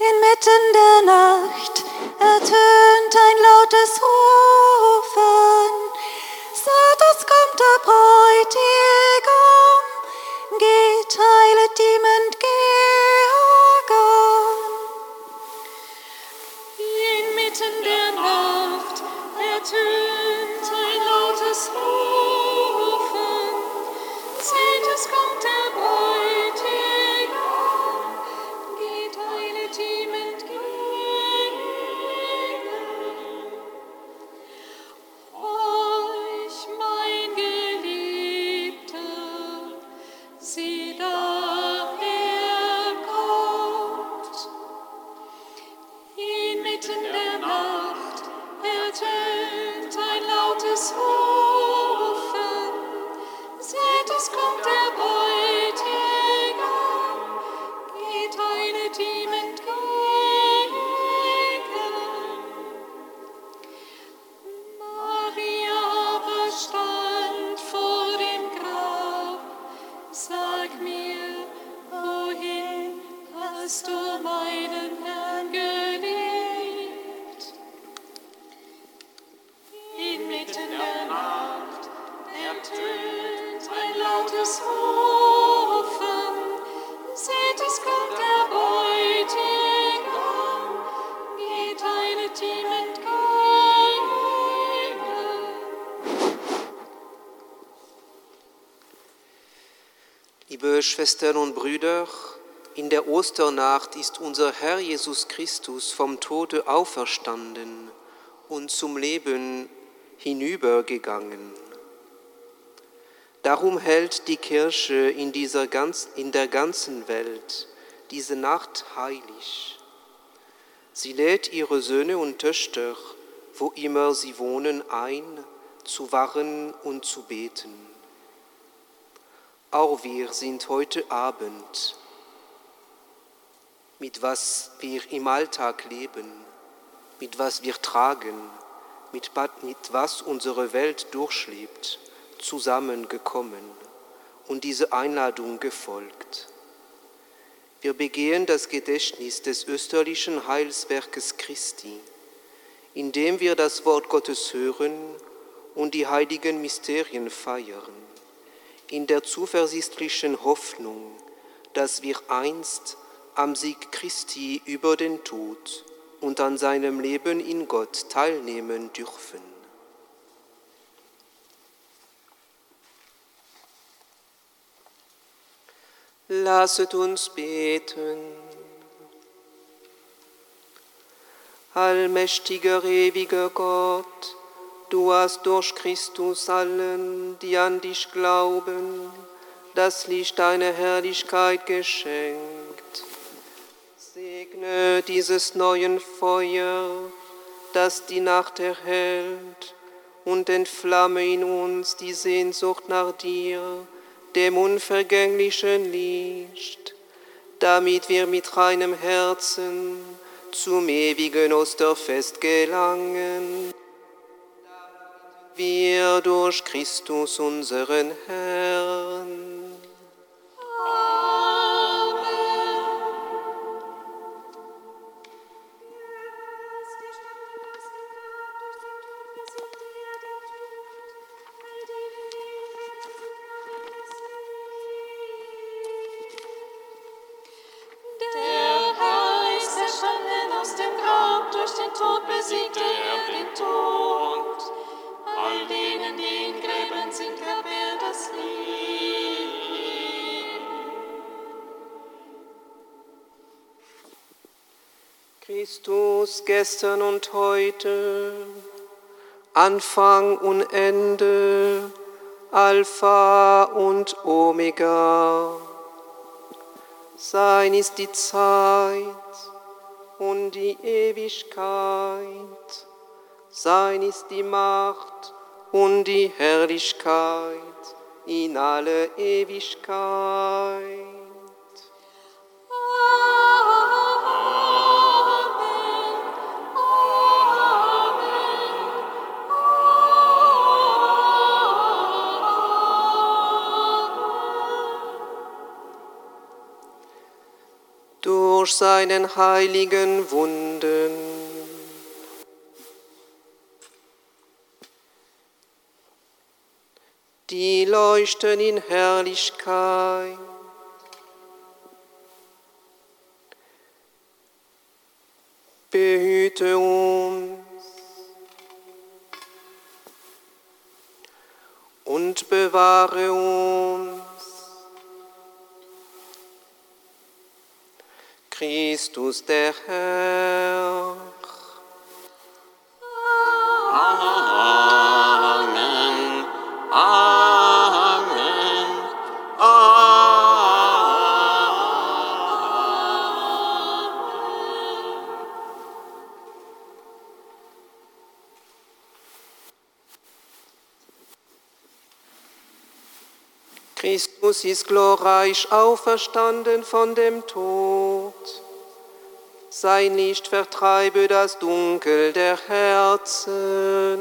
Inmitten der Nacht ertönt ein lautes Rufen. Seht, es kommt der Bräutigam, geht, heilet ihm entgegen. Schwestern und Brüder, in der Osternacht ist unser Herr Jesus Christus vom Tode auferstanden und zum Leben hinübergegangen. Darum hält die Kirche in, dieser ganz, in der ganzen Welt diese Nacht heilig. Sie lädt ihre Söhne und Töchter, wo immer sie wohnen, ein, zu wachen und zu beten. Auch wir sind heute Abend mit was wir im Alltag leben, mit was wir tragen, mit, wa- mit was unsere Welt durchlebt, zusammengekommen und diese Einladung gefolgt. Wir begehen das Gedächtnis des österlichen Heilswerkes Christi, indem wir das Wort Gottes hören und die heiligen Mysterien feiern, in der zuversichtlichen Hoffnung, dass wir einst am Sieg Christi über den Tod und an seinem Leben in Gott teilnehmen dürfen. Lasset uns beten. Allmächtiger, ewiger Gott, du hast durch Christus allen, die an dich glauben, das Licht deiner Herrlichkeit geschenkt. Segne dieses neuen Feuer, das die Nacht erhält, und entflamme in uns die Sehnsucht nach dir, dem unvergänglichen Licht, damit wir mit reinem Herzen zum ewigen Osterfest gelangen. Wir durch Christus unseren Herrn. Gestern und heute, Anfang und Ende, Alpha und Omega. Sein ist die Zeit und die Ewigkeit. Sein ist die Macht und die Herrlichkeit in alle Ewigkeit. durch seinen heiligen Wunden. Die leuchten in Herrlichkeit. Behüte uns und bewahre uns Christus der Herr. Christus ist glorreich auferstanden von dem Tod. Sei nicht vertreibe das Dunkel der Herzen.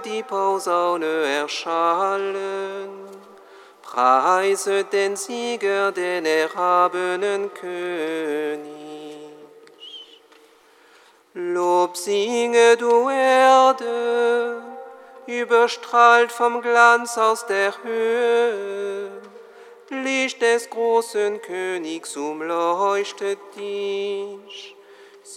Die Posaune erschallen, preise den Sieger, den erhabenen König. Lob singe du Erde, überstrahlt vom Glanz aus der Höhe. Licht des großen Königs umleuchtet dich.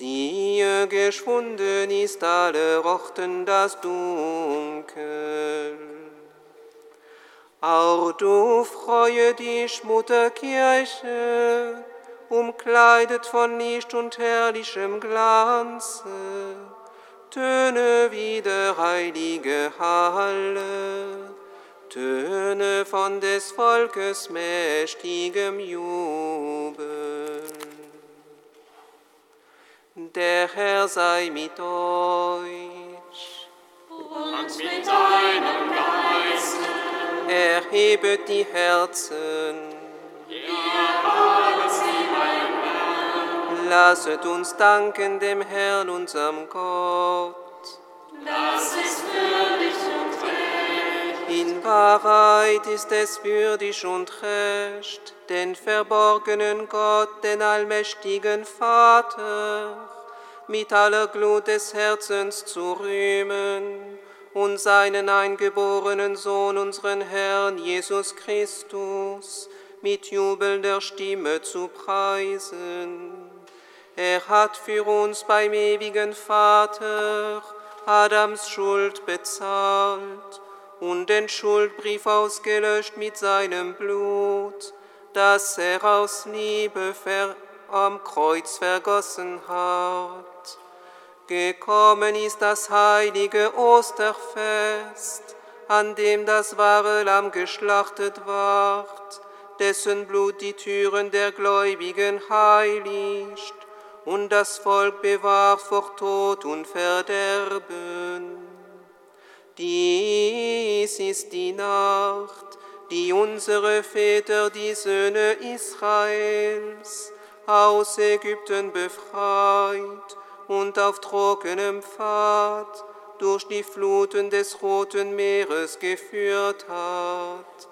Siehe, geschwunden ist alle Orten das Dunkel. Auch du freue dich, Mutterkirche, umkleidet von Licht und herrlichem Glanze. Töne wieder, heilige Halle, Töne von des Volkes mächtigem Jubel. Sei mit euch. Und mit deinem Geiste, Erhebet die Herzen. Lasset uns danken dem Herrn, unserem Gott. das ist würdig und recht. In Wahrheit ist es würdig und recht, den verborgenen Gott, den allmächtigen Vater, mit aller Glut des Herzens zu rühmen und seinen eingeborenen Sohn, unseren Herrn Jesus Christus, mit jubelnder Stimme zu preisen. Er hat für uns beim ewigen Vater Adams Schuld bezahlt und den Schuldbrief ausgelöscht mit seinem Blut, das er aus Liebe am Kreuz vergossen hat. Gekommen ist das heilige Osterfest, an dem das wahre Lamm geschlachtet ward, dessen Blut die Türen der Gläubigen heiligt und das Volk bewahrt vor Tod und Verderben. Dies ist die Nacht, die unsere Väter, die Söhne Israels, aus Ägypten befreit und auf trockenem Pfad durch die Fluten des Roten Meeres geführt hat.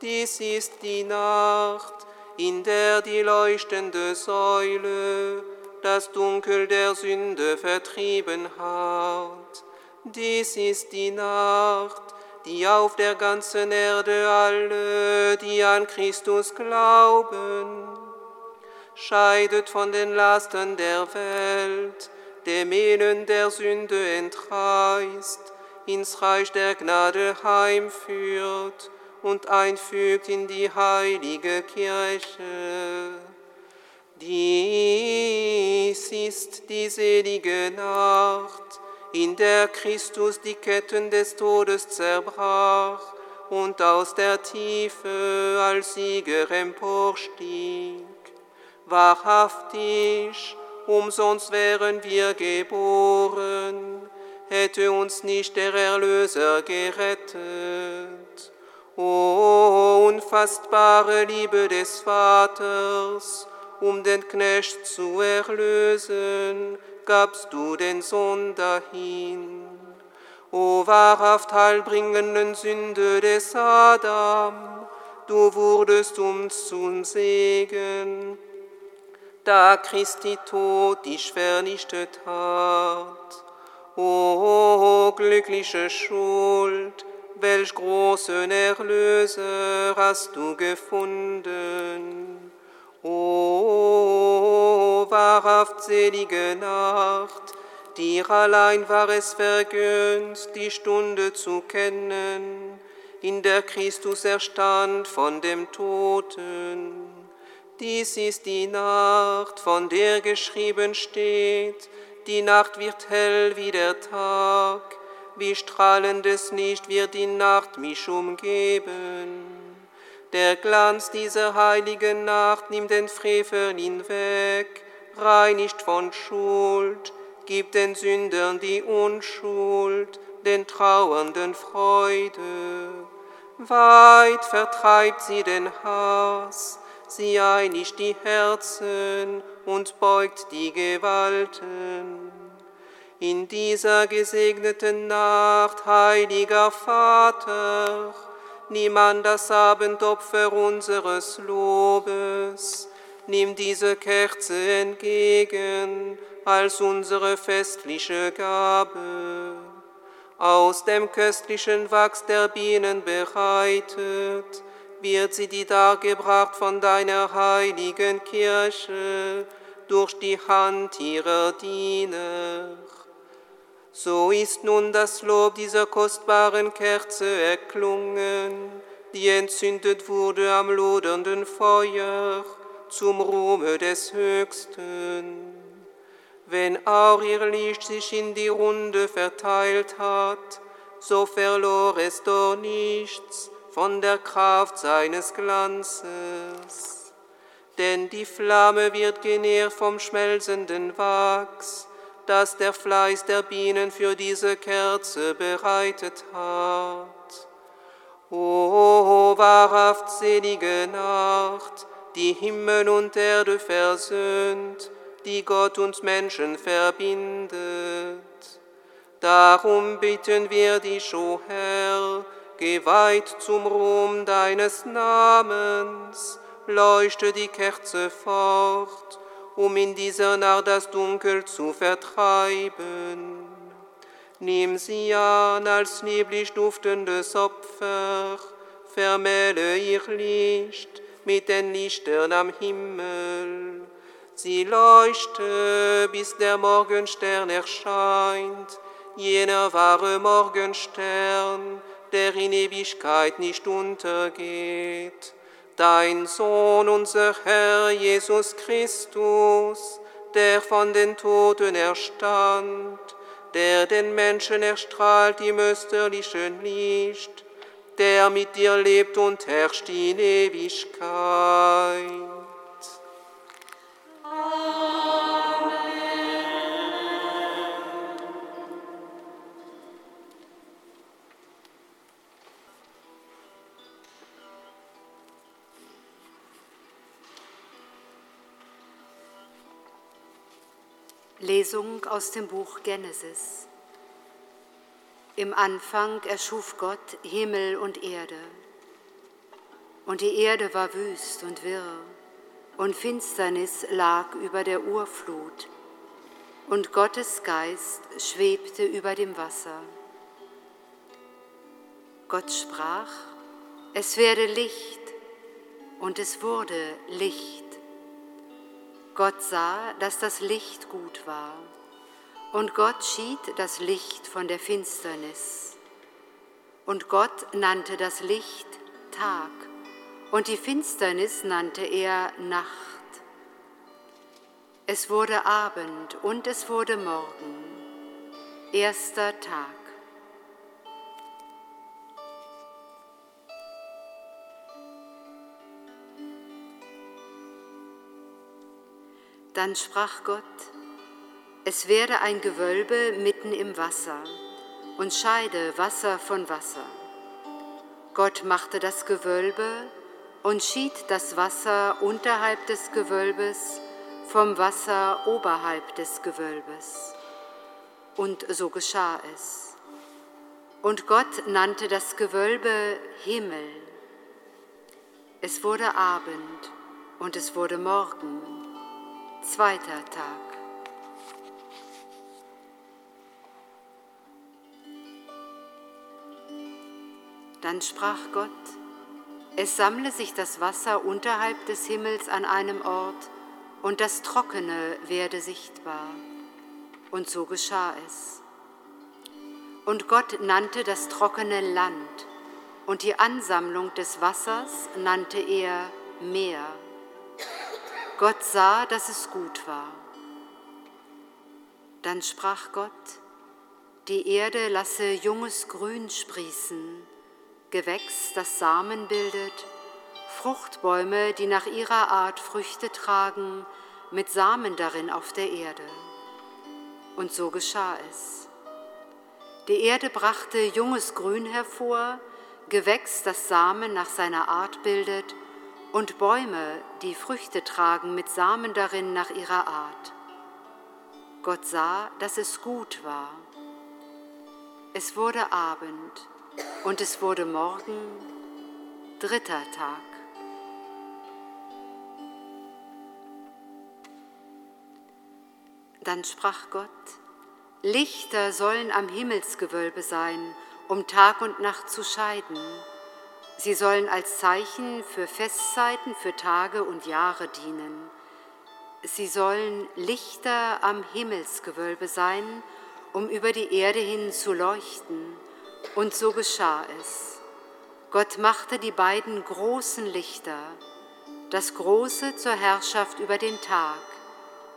Dies ist die Nacht, in der die leuchtende Säule das Dunkel der Sünde vertrieben hat. Dies ist die Nacht, die auf der ganzen Erde alle, die an Christus glauben, scheidet von den Lasten der Welt, dem Elend der Sünde entreißt, ins Reich der Gnade heimführt und einfügt in die heilige Kirche. Dies ist die selige Nacht, in der Christus die Ketten des Todes zerbrach und aus der Tiefe als Sieger emporstieg. Wahrhaftig, umsonst wären wir geboren, hätte uns nicht der Erlöser gerettet. O unfassbare Liebe des Vaters, um den Knecht zu erlösen, gabst du den Sohn dahin. O wahrhaft heilbringenden Sünde des Adam, du wurdest uns zum Segen, da Christi Tod dich vernichtet hat. O glückliche Schuld, welch großen Erlöser hast du gefunden. O wahrhaft selige Nacht, dir allein war es vergönnt, die Stunde zu kennen, in der Christus erstand von dem Toten. Dies ist die Nacht, von der geschrieben steht, die Nacht wird hell wie der Tag, wie strahlendes Licht wird die Nacht mich umgeben. Der Glanz dieser heiligen Nacht nimmt den Frevel hinweg, reinigt von Schuld, gibt den Sündern die Unschuld, den Trauernden Freude. Weit vertreibt sie den Hass, sie einigt die Herzen und beugt die Gewalten. In dieser gesegneten Nacht, heiliger Vater, nimm an das Abendopfer unseres Lobes, nimm diese Kerze entgegen als unsere festliche Gabe. Aus dem köstlichen Wachs der Bienen bereitet, wird sie dir dargebracht von deiner heiligen Kirche durch die Hand ihrer Diener. So ist nun das Lob dieser kostbaren Kerze erklungen, die entzündet wurde am lodernden Feuer zum Ruhme des Höchsten. Wenn auch ihr Licht sich in die Runde verteilt hat, so verlor es doch nichts von der Kraft seines Glanzes. Denn die Flamme wird genährt vom schmelzenden Wachs, das der Fleiß der Bienen für diese Kerze bereitet hat. O wahrhaft selige Nacht, die Himmel und Erde versöhnt, die Gott und Menschen verbindet. Darum bitten wir dich, o Herr, geweiht zum Ruhm deines Namens, leuchte die Kerze fort, um in dieser Nacht das Dunkel zu vertreiben. Nimm sie an als lieblich duftendes Opfer, vermähle ihr Licht mit den Lichtern am Himmel. Sie leuchte, bis der Morgenstern erscheint, jener wahre Morgenstern, der in Ewigkeit nicht untergeht dein Sohn, unser Herr Jesus Christus, der von den Toten erstand, der den Menschen erstrahlt im österlichen Licht, der mit dir lebt und herrscht in Ewigkeit. Lesung aus dem Buch Genesis. Im Anfang erschuf Gott Himmel und Erde. Und die Erde war wüst und wirr, und Finsternis lag über der Urflut, und Gottes Geist schwebte über dem Wasser. Gott sprach, es werde Licht, und es wurde Licht. Gott sah, dass das Licht gut war, und Gott schied das Licht von der Finsternis. Und Gott nannte das Licht Tag, und die Finsternis nannte er Nacht. Es wurde Abend und es wurde Morgen, erster Tag. Dann sprach Gott, es werde ein Gewölbe mitten im Wasser und scheide Wasser von Wasser. Gott machte das Gewölbe und schied das Wasser unterhalb des Gewölbes vom Wasser oberhalb des Gewölbes. Und so geschah es. Und Gott nannte das Gewölbe Himmel. Es wurde Abend und es wurde Morgen, zweiter Tag. Dann sprach Gott, es sammle sich das Wasser unterhalb des Himmels an einem Ort, und das Trockene werde sichtbar. Und so geschah es. Und Gott nannte das trockene Land, und die Ansammlung des Wassers nannte er Meer. Gott sah, dass es gut war. Dann sprach Gott, die Erde lasse junges Grün sprießen, Gewächs, das Samen bildet, Fruchtbäume, die nach ihrer Art Früchte tragen, mit Samen darin auf der Erde. Und so geschah es. Die Erde brachte junges Grün hervor, Gewächs, das Samen nach seiner Art bildet, und Bäume, die Früchte tragen mit Samen darin nach ihrer Art. Gott sah, dass es gut war. Es wurde Abend und es wurde Morgen, dritter Tag. Dann sprach Gott, Lichter sollen am Himmelsgewölbe sein, um Tag und Nacht zu scheiden Sie sollen als Zeichen für Festzeiten, für Tage und Jahre dienen. Sie sollen Lichter am Himmelsgewölbe sein, um über die Erde hin zu leuchten. Und so geschah es. Gott machte die beiden großen Lichter, das große zur Herrschaft über den Tag,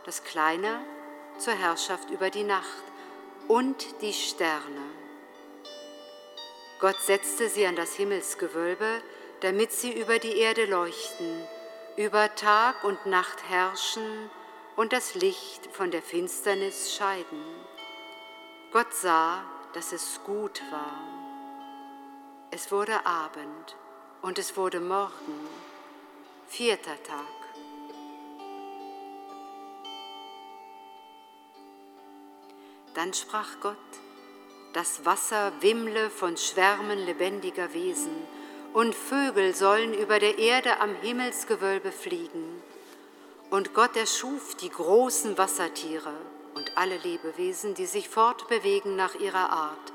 das kleine zur Herrschaft über die Nacht und die Sterne. Gott setzte sie an das Himmelsgewölbe, damit sie über die Erde leuchten, über Tag und Nacht herrschen und das Licht von der Finsternis scheiden. Gott sah, dass es gut war. Es wurde Abend und es wurde Morgen, vierter Tag. Dann sprach Gott, das Wasser wimmle von Schwärmen lebendiger Wesen, und Vögel sollen über der Erde am Himmelsgewölbe fliegen. Und Gott erschuf die großen Wassertiere und alle Lebewesen, die sich fortbewegen nach ihrer Art,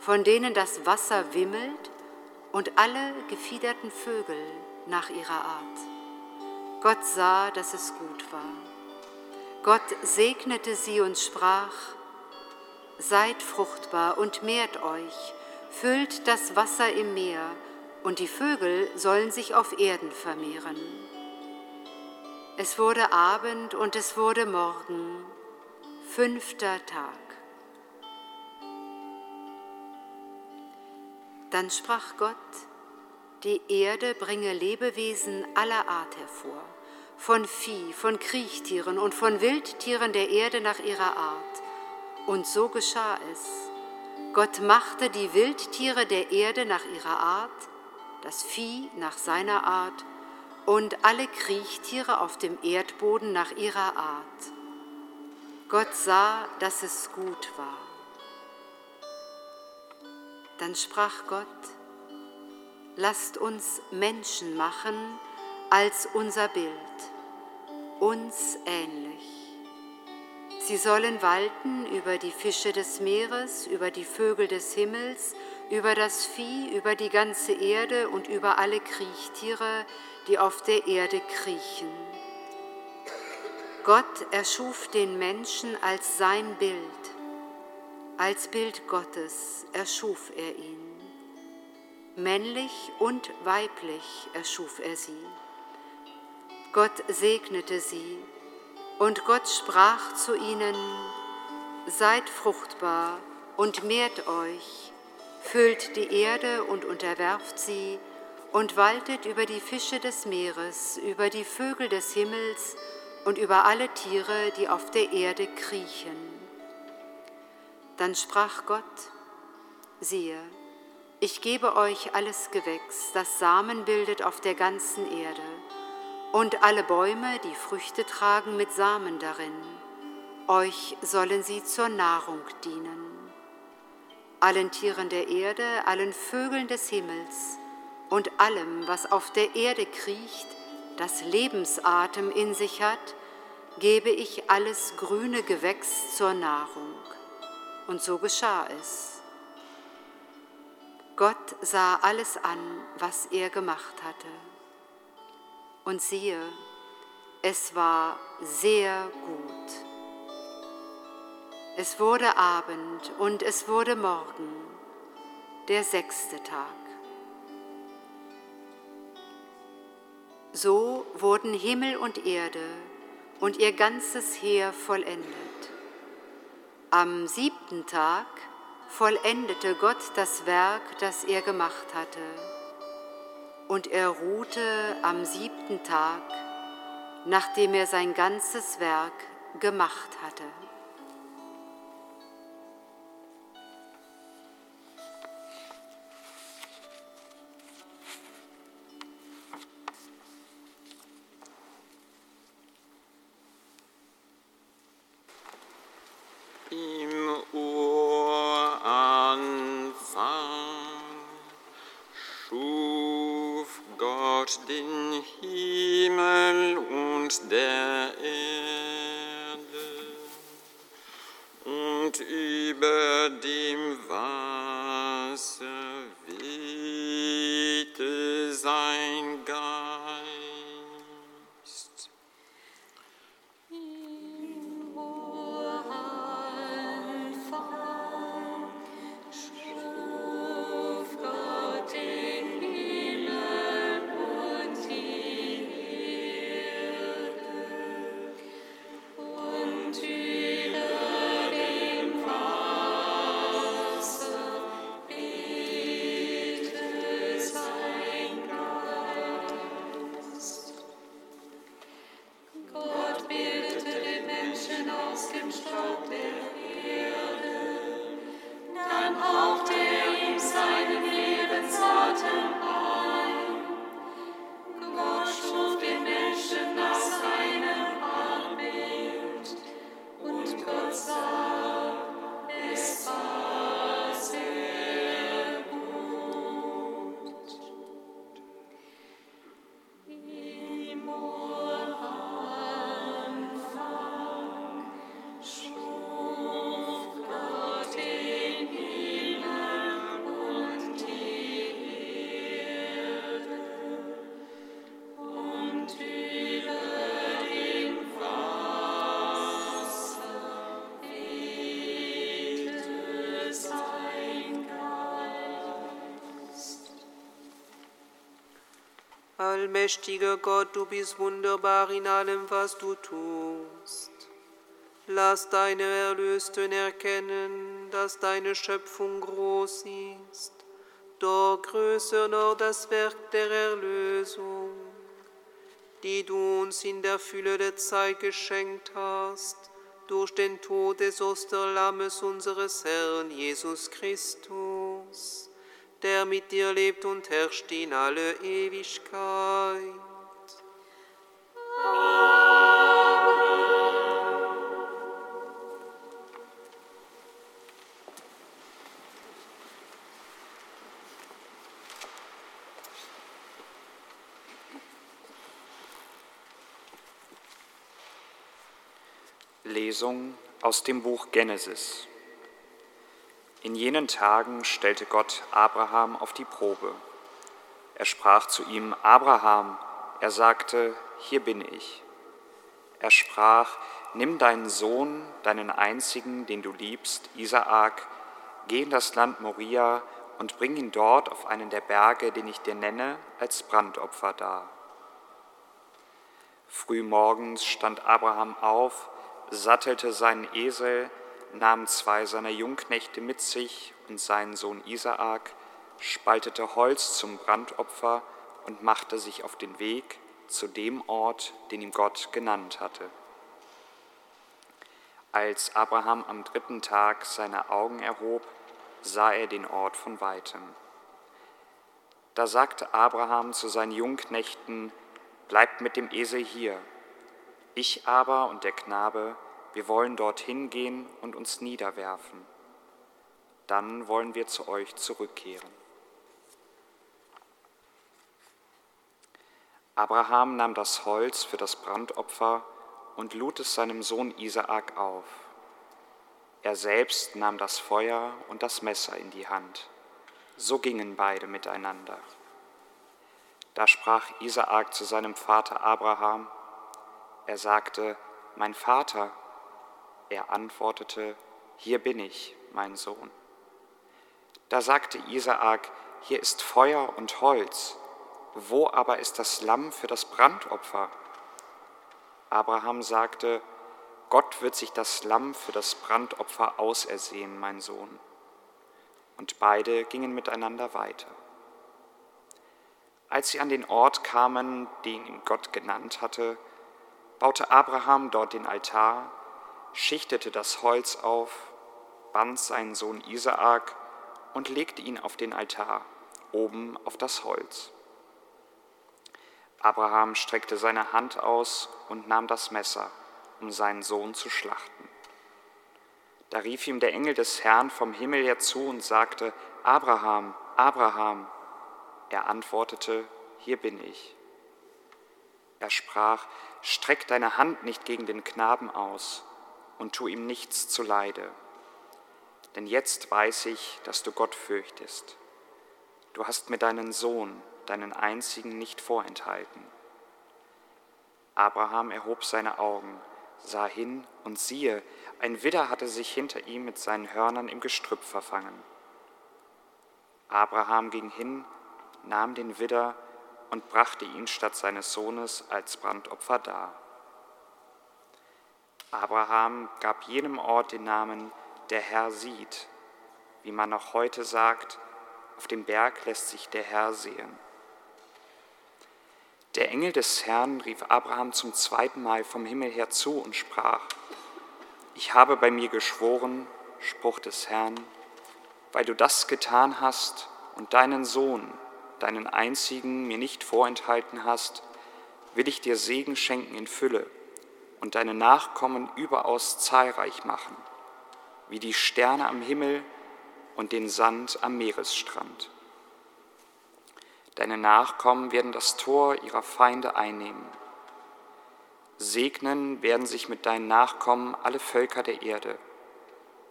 von denen das Wasser wimmelt, und alle gefiederten Vögel nach ihrer Art. Gott sah, dass es gut war. Gott segnete sie und sprach, Seid fruchtbar und mehrt euch, füllt das Wasser im Meer, und die Vögel sollen sich auf Erden vermehren. Es wurde Abend und es wurde Morgen, fünfter Tag. Dann sprach Gott, die Erde bringe Lebewesen aller Art hervor, von Vieh, von Kriechtieren und von Wildtieren der Erde nach ihrer Art und so geschah es. Gott machte die Wildtiere der Erde nach ihrer Art, das Vieh nach seiner Art und alle Kriechtiere auf dem Erdboden nach ihrer Art. Gott sah, dass es gut war. Dann sprach Gott, lasst uns Menschen machen als unser Bild, uns ähnlich. Sie sollen walten über die Fische des Meeres, über die Vögel des Himmels, über das Vieh, über die ganze Erde und über alle Kriechtiere, die auf der Erde kriechen. Gott erschuf den Menschen als sein Bild. Als Bild Gottes erschuf er ihn. Männlich und weiblich erschuf er sie. Gott segnete sie und Gott sprach zu ihnen, Seid fruchtbar und mehrt euch, füllt die Erde und unterwerft sie, und waltet über die Fische des Meeres, über die Vögel des Himmels und über alle Tiere, die auf der Erde kriechen. Dann sprach Gott, siehe, ich gebe euch alles Gewächs, das Samen bildet auf der ganzen Erde und alle Bäume, die Früchte tragen mit Samen darin. Euch sollen sie zur Nahrung dienen. Allen Tieren der Erde, allen Vögeln des Himmels und allem, was auf der Erde kriecht, das Lebensatem in sich hat, gebe ich alles grüne Gewächs zur Nahrung. Und so geschah es. Gott sah alles an, was er gemacht hatte. Und siehe, es war sehr gut. Es wurde Abend und es wurde Morgen, der sechste Tag. So wurden Himmel und Erde und ihr ganzes Heer vollendet. Am siebten Tag vollendete Gott das Werk, das er gemacht hatte. Und er ruhte am siebten Tag, nachdem er sein ganzes Werk gemacht hatte. Allmächtiger Gott, du bist wunderbar in allem, was du tust. Lass deine Erlösten erkennen, dass deine Schöpfung groß ist, doch größer noch das Werk der Erlösung, die du uns in der Fülle der Zeit geschenkt hast, durch den Tod des Osterlammes unseres Herrn Jesus Christus der mit dir lebt und herrscht in alle Ewigkeit. Lesung aus dem Buch Genesis. In jenen Tagen stellte Gott Abraham auf die Probe. Er sprach zu ihm, Abraham, er sagte, hier bin ich. Er sprach, nimm deinen Sohn, deinen einzigen, den du liebst, Isaak, geh in das Land Moria und bring ihn dort auf einen der Berge, den ich dir nenne, als Brandopfer dar. Frühmorgens stand Abraham auf, sattelte seinen Esel, nahm zwei seiner Jungknechte mit sich und seinen Sohn Isaak, spaltete Holz zum Brandopfer und machte sich auf den Weg zu dem Ort, den ihm Gott genannt hatte. Als Abraham am dritten Tag seine Augen erhob, sah er den Ort von weitem. Da sagte Abraham zu seinen Jungknechten, Bleibt mit dem Esel hier, ich aber und der Knabe wir wollen dorthin gehen und uns niederwerfen. Dann wollen wir zu euch zurückkehren. Abraham nahm das Holz für das Brandopfer und lud es seinem Sohn Isaak auf. Er selbst nahm das Feuer und das Messer in die Hand. So gingen beide miteinander. Da sprach Isaak zu seinem Vater Abraham. Er sagte, mein Vater. Er antwortete, hier bin ich, mein Sohn. Da sagte Isaak, hier ist Feuer und Holz, wo aber ist das Lamm für das Brandopfer? Abraham sagte, Gott wird sich das Lamm für das Brandopfer ausersehen, mein Sohn. Und beide gingen miteinander weiter. Als sie an den Ort kamen, den ihm Gott genannt hatte, baute Abraham dort den Altar, schichtete das Holz auf, band seinen Sohn Isaak und legte ihn auf den Altar, oben auf das Holz. Abraham streckte seine Hand aus und nahm das Messer, um seinen Sohn zu schlachten. Da rief ihm der Engel des Herrn vom Himmel her zu und sagte, Abraham, Abraham. Er antwortete, hier bin ich. Er sprach, streck deine Hand nicht gegen den Knaben aus und tu ihm nichts zuleide. Denn jetzt weiß ich, dass du Gott fürchtest. Du hast mir deinen Sohn, deinen einzigen nicht vorenthalten. Abraham erhob seine Augen, sah hin und siehe, ein Widder hatte sich hinter ihm mit seinen Hörnern im Gestrüpp verfangen. Abraham ging hin, nahm den Widder und brachte ihn statt seines Sohnes als Brandopfer dar. Abraham gab jenem Ort den Namen, der Herr sieht, wie man noch heute sagt, auf dem Berg lässt sich der Herr sehen. Der Engel des Herrn rief Abraham zum zweiten Mal vom Himmel her zu und sprach, ich habe bei mir geschworen, Spruch des Herrn, weil du das getan hast und deinen Sohn, deinen einzigen, mir nicht vorenthalten hast, will ich dir Segen schenken in Fülle und deine Nachkommen überaus zahlreich machen, wie die Sterne am Himmel und den Sand am Meeresstrand. Deine Nachkommen werden das Tor ihrer Feinde einnehmen. Segnen werden sich mit deinen Nachkommen alle Völker der Erde,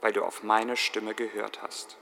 weil du auf meine Stimme gehört hast.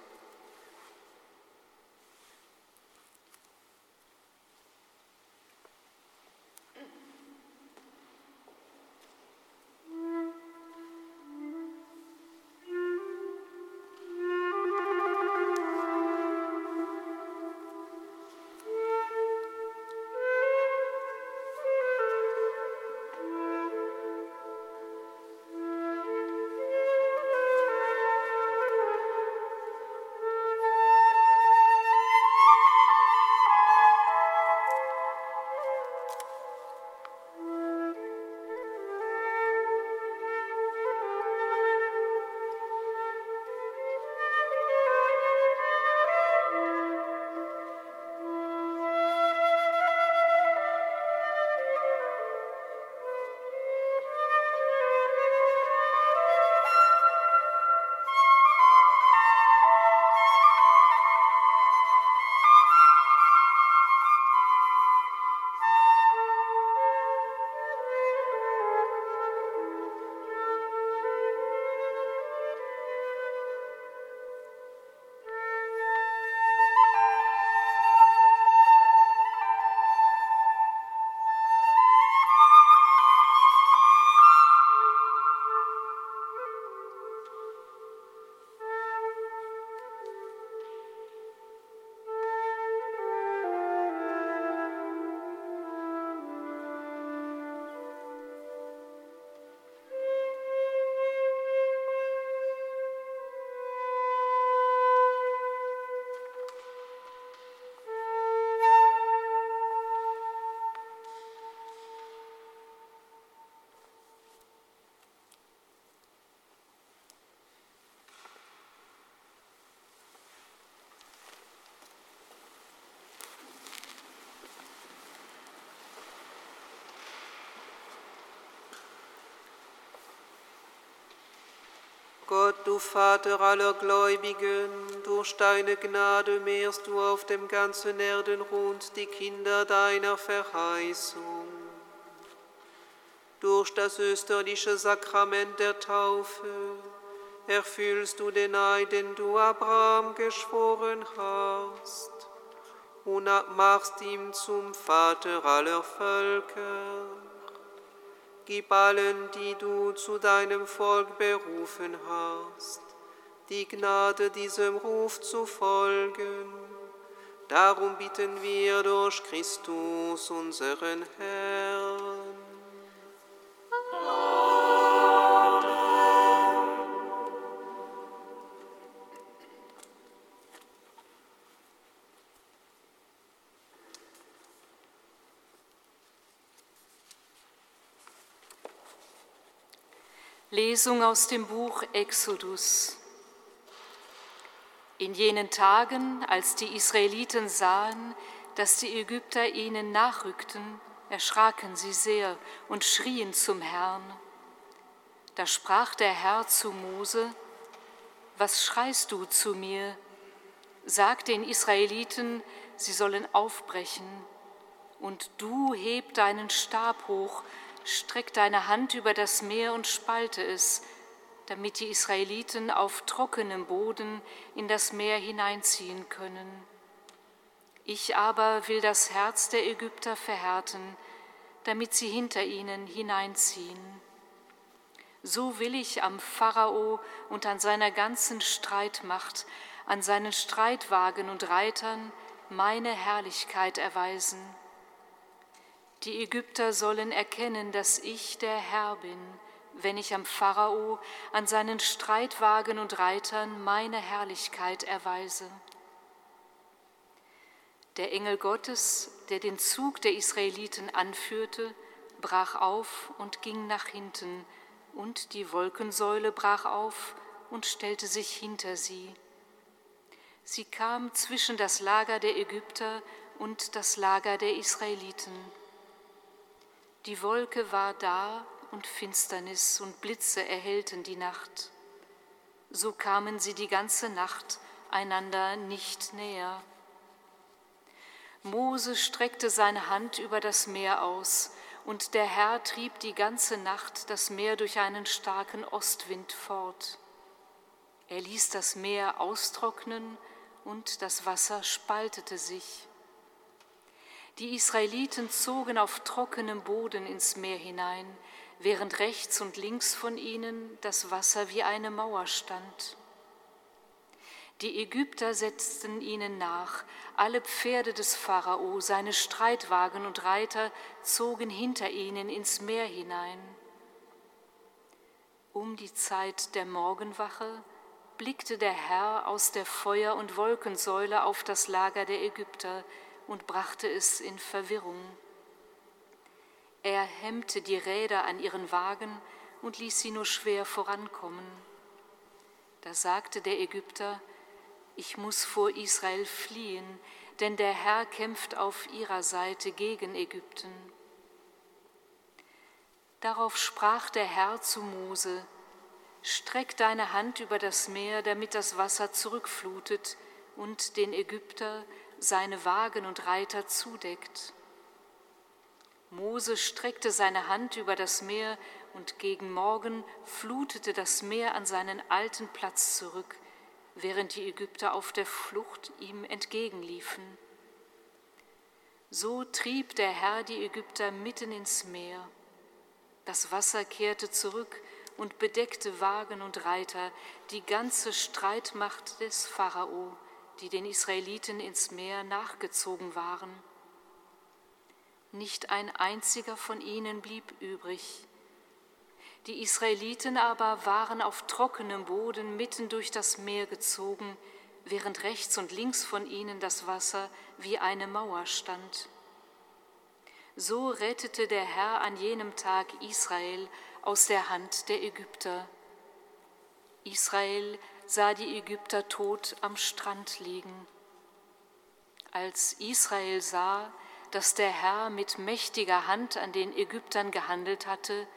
Gott, du Vater aller Gläubigen, durch deine Gnade mehrst du auf dem ganzen Erdenrund die Kinder deiner Verheißung. Durch das österliche Sakrament der Taufe erfüllst du den Eid, den du Abraham geschworen hast, und machst ihm zum Vater aller Völker. Gib allen, die du zu deinem Volk berufen hast, die Gnade diesem Ruf zu folgen. Darum bitten wir durch Christus, unseren Herrn. Lesung aus dem Buch Exodus. In jenen Tagen, als die Israeliten sahen, dass die Ägypter ihnen nachrückten, erschraken sie sehr und schrien zum Herrn. Da sprach der Herr zu Mose, Was schreist du zu mir? Sag den Israeliten, sie sollen aufbrechen, und du heb deinen Stab hoch streck deine Hand über das Meer und spalte es, damit die Israeliten auf trockenem Boden in das Meer hineinziehen können. Ich aber will das Herz der Ägypter verhärten, damit sie hinter ihnen hineinziehen. So will ich am Pharao und an seiner ganzen Streitmacht, an seinen Streitwagen und Reitern meine Herrlichkeit erweisen die Ägypter sollen erkennen, dass ich der Herr bin, wenn ich am Pharao, an seinen Streitwagen und Reitern meine Herrlichkeit erweise. Der Engel Gottes, der den Zug der Israeliten anführte, brach auf und ging nach hinten, und die Wolkensäule brach auf und stellte sich hinter sie. Sie kam zwischen das Lager der Ägypter und das Lager der Israeliten. Die Wolke war da und Finsternis und Blitze erhellten die Nacht. So kamen sie die ganze Nacht einander nicht näher. Mose streckte seine Hand über das Meer aus, und der Herr trieb die ganze Nacht das Meer durch einen starken Ostwind fort. Er ließ das Meer austrocknen, und das Wasser spaltete sich. Die Israeliten zogen auf trockenem Boden ins Meer hinein, während rechts und links von ihnen das Wasser wie eine Mauer stand. Die Ägypter setzten ihnen nach, alle Pferde des Pharao, seine Streitwagen und Reiter zogen hinter ihnen ins Meer hinein. Um die Zeit der Morgenwache blickte der Herr aus der Feuer- und Wolkensäule auf das Lager der Ägypter, und brachte es in Verwirrung. Er hemmte die Räder an ihren Wagen und ließ sie nur schwer vorankommen. Da sagte der Ägypter, ich muss vor Israel fliehen, denn der Herr kämpft auf ihrer Seite gegen Ägypten. Darauf sprach der Herr zu Mose, Streck deine Hand über das Meer, damit das Wasser zurückflutet und den Ägypter, seine Wagen und Reiter zudeckt. Mose streckte seine Hand über das Meer und gegen Morgen flutete das Meer an seinen alten Platz zurück, während die Ägypter auf der Flucht ihm entgegenliefen. So trieb der Herr die Ägypter mitten ins Meer. Das Wasser kehrte zurück und bedeckte Wagen und Reiter, die ganze Streitmacht des Pharao, die den Israeliten ins Meer nachgezogen waren. Nicht ein einziger von ihnen blieb übrig. Die Israeliten aber waren auf trockenem Boden mitten durch das Meer gezogen, während rechts und links von ihnen das Wasser wie eine Mauer stand. So rettete der Herr an jenem Tag Israel aus der Hand der Ägypter. Israel sah die Ägypter tot am Strand liegen. Als Israel sah, dass der Herr mit mächtiger Hand an den Ägyptern gehandelt hatte,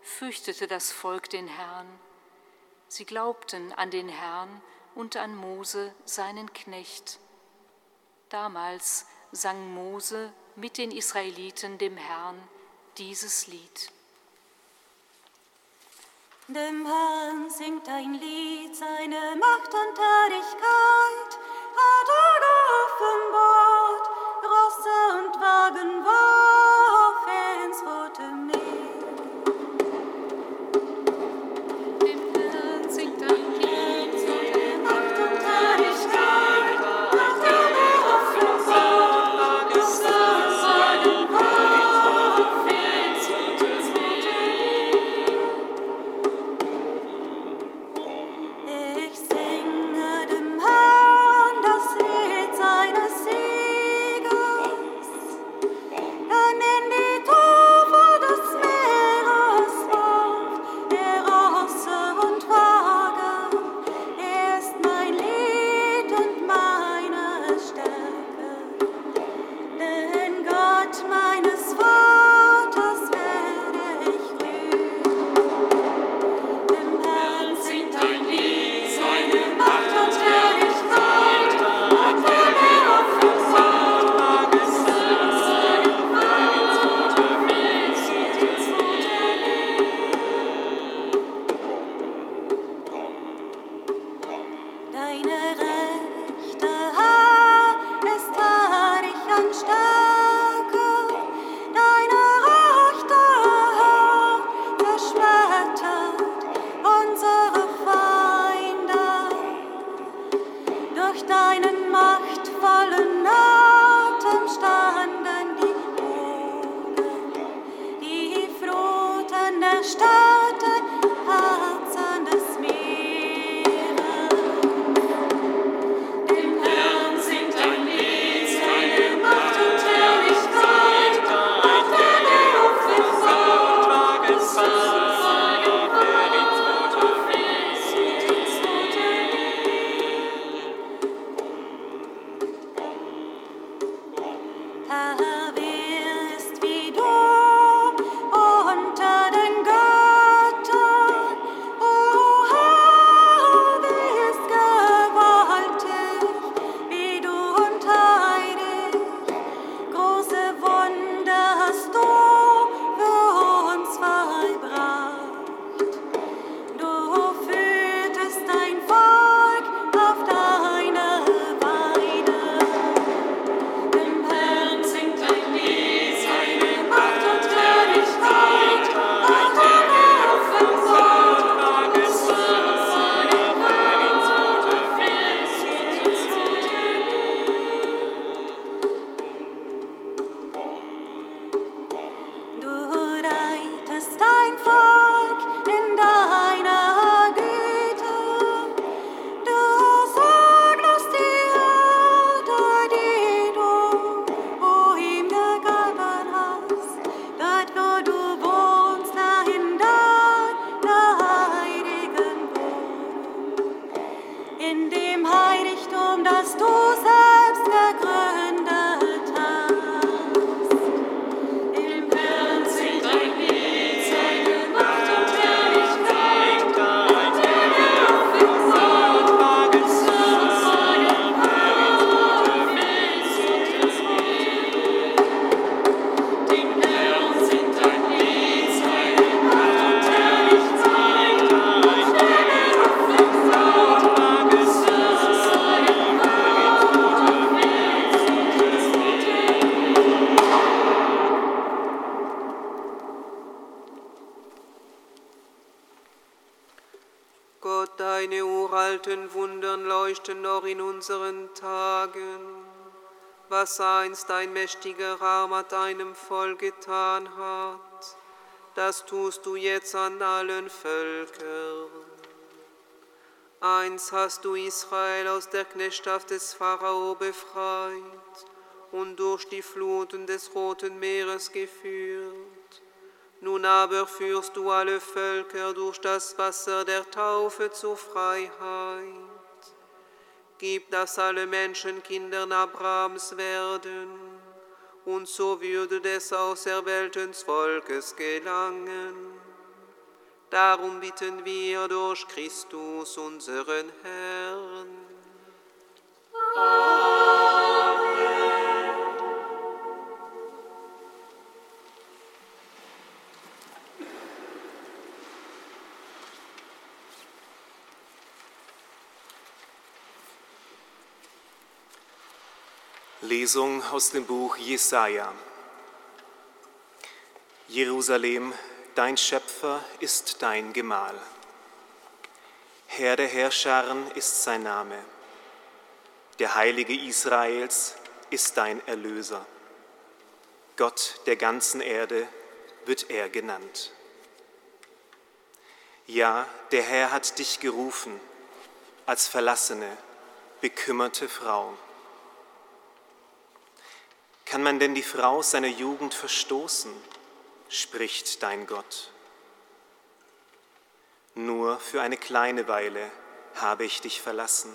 fürchtete das Volk den Herrn. Sie glaubten an den Herrn und an Mose, seinen Knecht. Damals sang Mose mit den Israeliten dem Herrn dieses Lied. Dem Herrn singt ein Lied, seine Macht und Herrlichkeit hat er offenbart, Rosse und Wagen war. dein mächtiger Arm hat einem voll getan hat, das tust du jetzt an allen Völkern. Eins hast du Israel aus der Knechtschaft des Pharao befreit und durch die Fluten des Roten Meeres geführt. Nun aber führst du alle Völker durch das Wasser der Taufe zur Freiheit. Gib, dass alle Menschen Kindern Abrahams werden und zur Würde des auserwählten Volkes gelangen. Darum bitten wir durch Christus unseren Herrn. Amen. Lesung aus dem Buch Jesaja. Jerusalem, dein Schöpfer ist dein Gemahl. Herr der Herrscharen ist sein Name. Der Heilige Israels ist dein Erlöser. Gott der ganzen Erde wird er genannt. Ja, der Herr hat dich gerufen als verlassene, bekümmerte Frau. Kann man denn die Frau seiner Jugend verstoßen? spricht dein Gott. Nur für eine kleine Weile habe ich dich verlassen.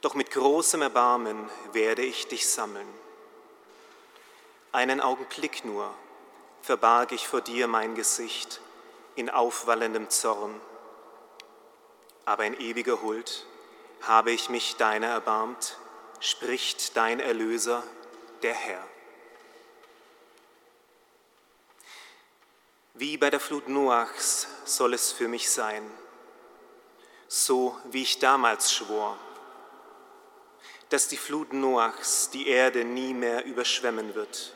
Doch mit großem Erbarmen werde ich dich sammeln. Einen Augenblick nur verbarg ich vor dir mein Gesicht in aufwallendem Zorn. Aber in ewiger Huld habe ich mich deiner erbarmt, spricht dein Erlöser, der Herr. Wie bei der Flut Noachs soll es für mich sein, so wie ich damals schwor, dass die Flut Noachs die Erde nie mehr überschwemmen wird.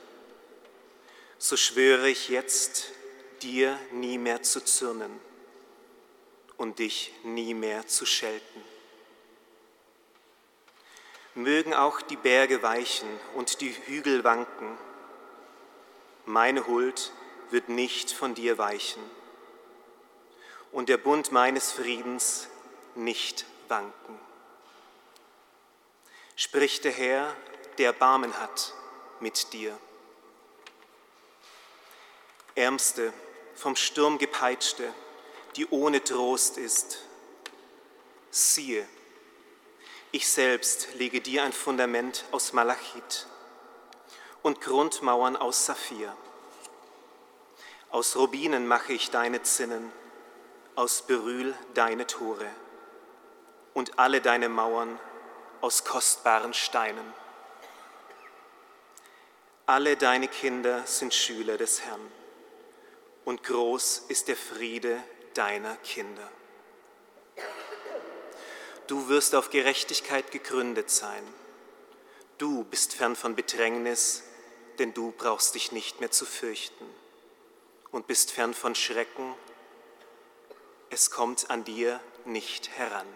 So schwöre ich jetzt, dir nie mehr zu zürnen und dich nie mehr zu schelten. Mögen auch die Berge weichen und die Hügel wanken, meine Huld wird nicht von dir weichen und der Bund meines Friedens nicht wanken. Spricht der Herr, der Barmen hat mit dir. Ärmste, vom Sturm gepeitschte, die ohne Trost ist, siehe, ich selbst lege dir ein Fundament aus Malachit und Grundmauern aus Saphir. Aus Rubinen mache ich deine Zinnen, aus Beryl deine Tore und alle deine Mauern aus kostbaren Steinen. Alle deine Kinder sind Schüler des Herrn und groß ist der Friede deiner Kinder. Du wirst auf Gerechtigkeit gegründet sein. Du bist fern von Bedrängnis, denn du brauchst dich nicht mehr zu fürchten und bist fern von Schrecken, es kommt an dir nicht heran.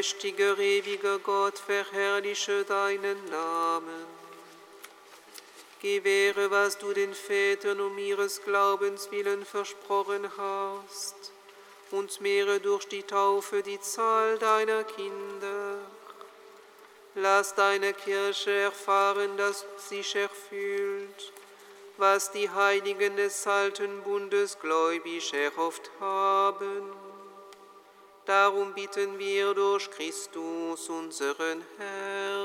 Allmächtiger, ewiger Gott, verherrliche deinen Namen. Gewähre, was du den Vätern um ihres Glaubens willen versprochen hast, und mehre durch die Taufe die Zahl deiner Kinder. Lass deine Kirche erfahren, dass sich erfüllt, was die Heiligen des alten Bundes gläubig erhofft haben. Darum bitten wir durch Christus, unseren Herrn.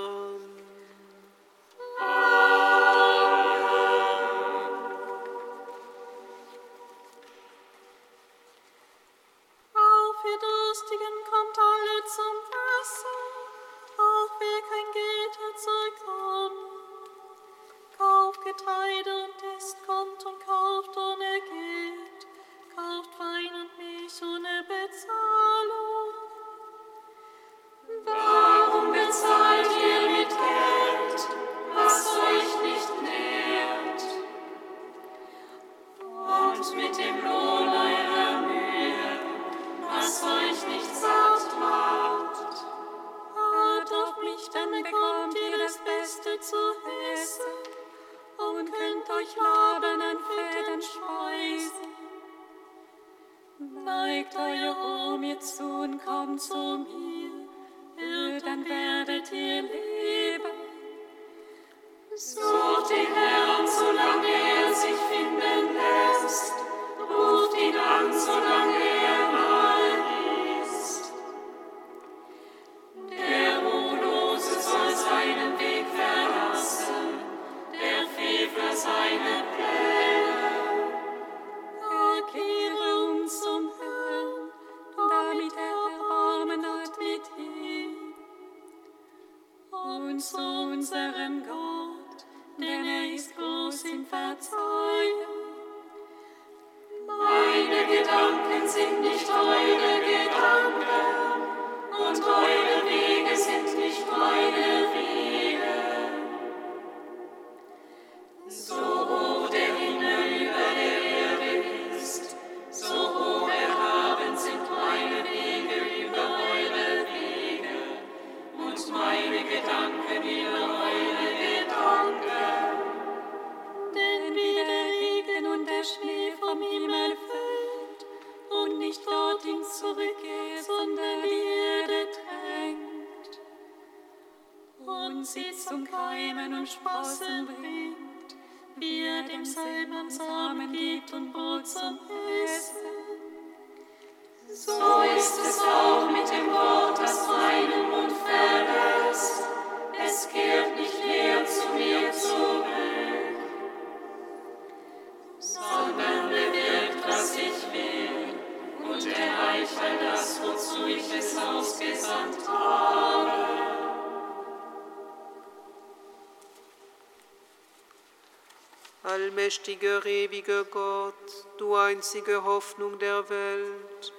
Allmächtiger, ewiger Gott, du einzige Hoffnung der Welt,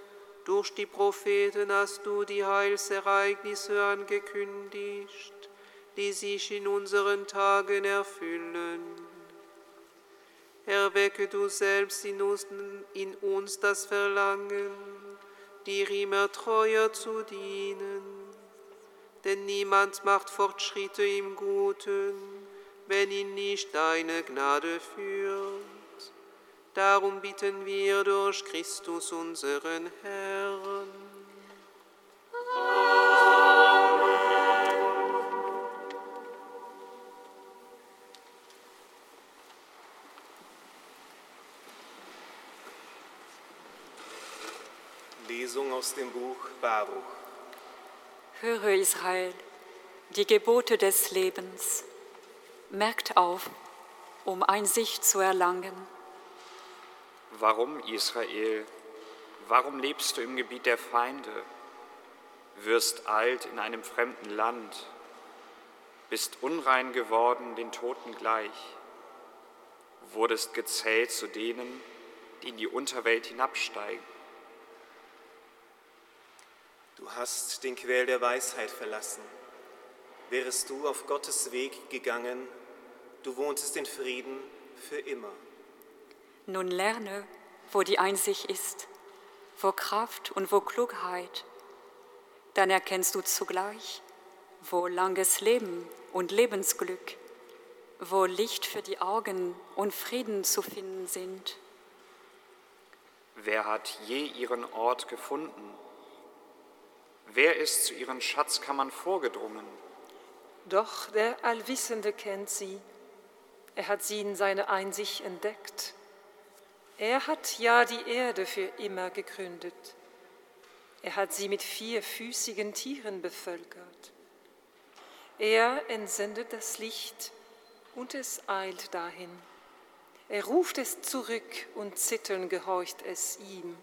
durch die Propheten hast du die Heilsereignisse angekündigt, die sich in unseren Tagen erfüllen. Erwecke du selbst in uns, in uns das Verlangen, dir immer treuer zu dienen, denn niemand macht Fortschritte im Guten wenn ihn nicht deine Gnade führt. Darum bitten wir durch Christus unseren Herrn. Lesung aus dem Buch Baruch. Höre Israel, die Gebote des Lebens merkt auf, um Einsicht zu erlangen. Warum, Israel, warum lebst du im Gebiet der Feinde, wirst alt in einem fremden Land, bist unrein geworden den Toten gleich, wurdest gezählt zu denen, die in die Unterwelt hinabsteigen. Du hast den Quell der Weisheit verlassen. Wärest du auf Gottes Weg gegangen, du wohntest in Frieden für immer. Nun lerne, wo die Einsicht ist, wo Kraft und wo Klugheit. dann erkennst du zugleich, wo langes Leben und Lebensglück, wo Licht für die Augen und Frieden zu finden sind. Wer hat je ihren Ort gefunden? Wer ist zu ihren Schatzkammern vorgedrungen? Doch der Allwissende kennt sie. Er hat sie in seiner Einsicht entdeckt. Er hat ja die Erde für immer gegründet. Er hat sie mit vierfüßigen Tieren bevölkert. Er entsendet das Licht und es eilt dahin. Er ruft es zurück und zittern gehorcht es ihm.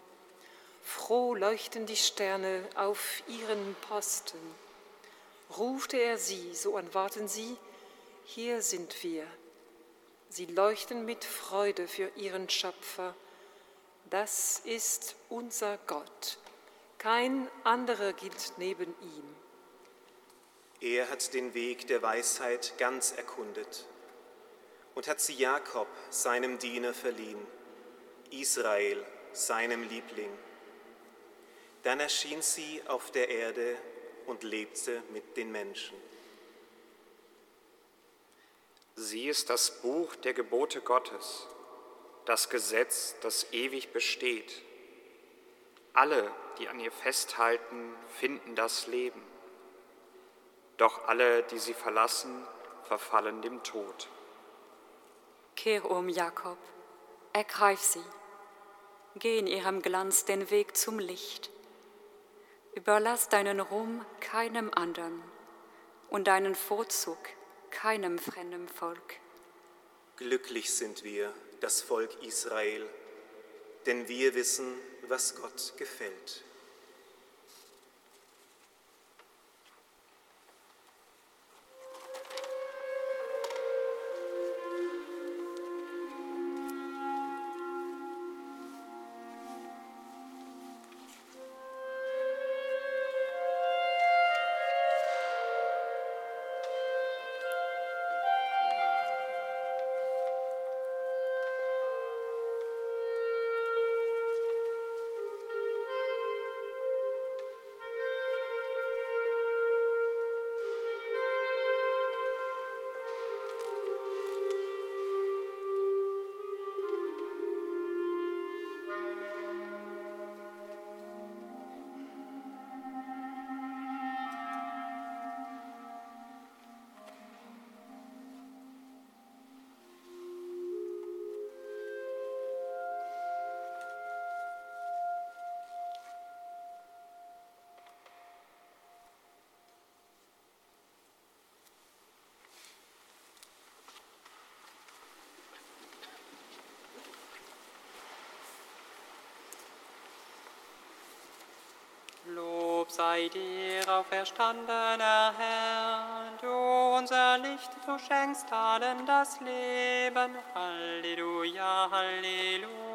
Froh leuchten die Sterne auf ihren Posten. Rufte er sie, so antworten sie, hier sind wir. Sie leuchten mit Freude für ihren Schöpfer. Das ist unser Gott. Kein anderer gilt neben ihm. Er hat den Weg der Weisheit ganz erkundet und hat sie Jakob, seinem Diener, verliehen, Israel, seinem Liebling. Dann erschien sie auf der Erde und lebte mit den Menschen. Sie ist das Buch der Gebote Gottes, das Gesetz, das ewig besteht. Alle, die an ihr festhalten, finden das Leben. Doch alle, die sie verlassen, verfallen dem Tod. Kehr um, Jakob, ergreif sie. Geh in ihrem Glanz den Weg zum Licht. Überlass deinen Ruhm keinem anderen und deinen Vorzug keinem fremden Volk. Glücklich sind wir, das Volk Israel, denn wir wissen, was Gott gefällt. Sei dir, auferstandener Herr, du unser Licht, du schenkst allen das Leben. Halleluja, Halleluja.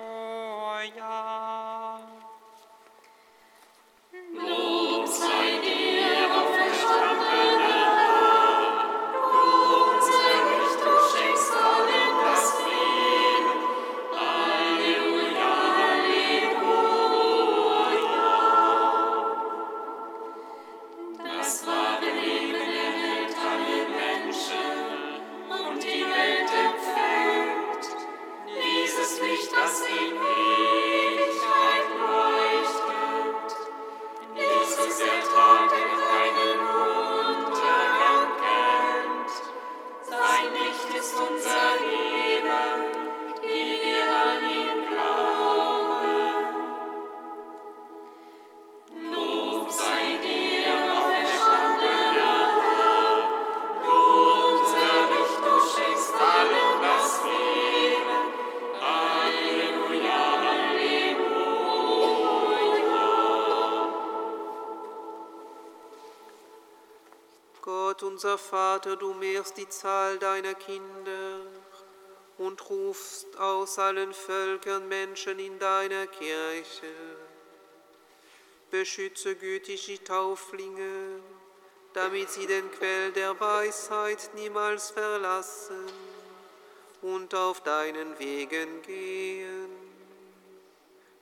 Vater, du mehrst die Zahl deiner Kinder und rufst aus allen Völkern Menschen in deiner Kirche. Beschütze gütig die Tauflinge, damit sie den Quell der Weisheit niemals verlassen und auf deinen Wegen gehen.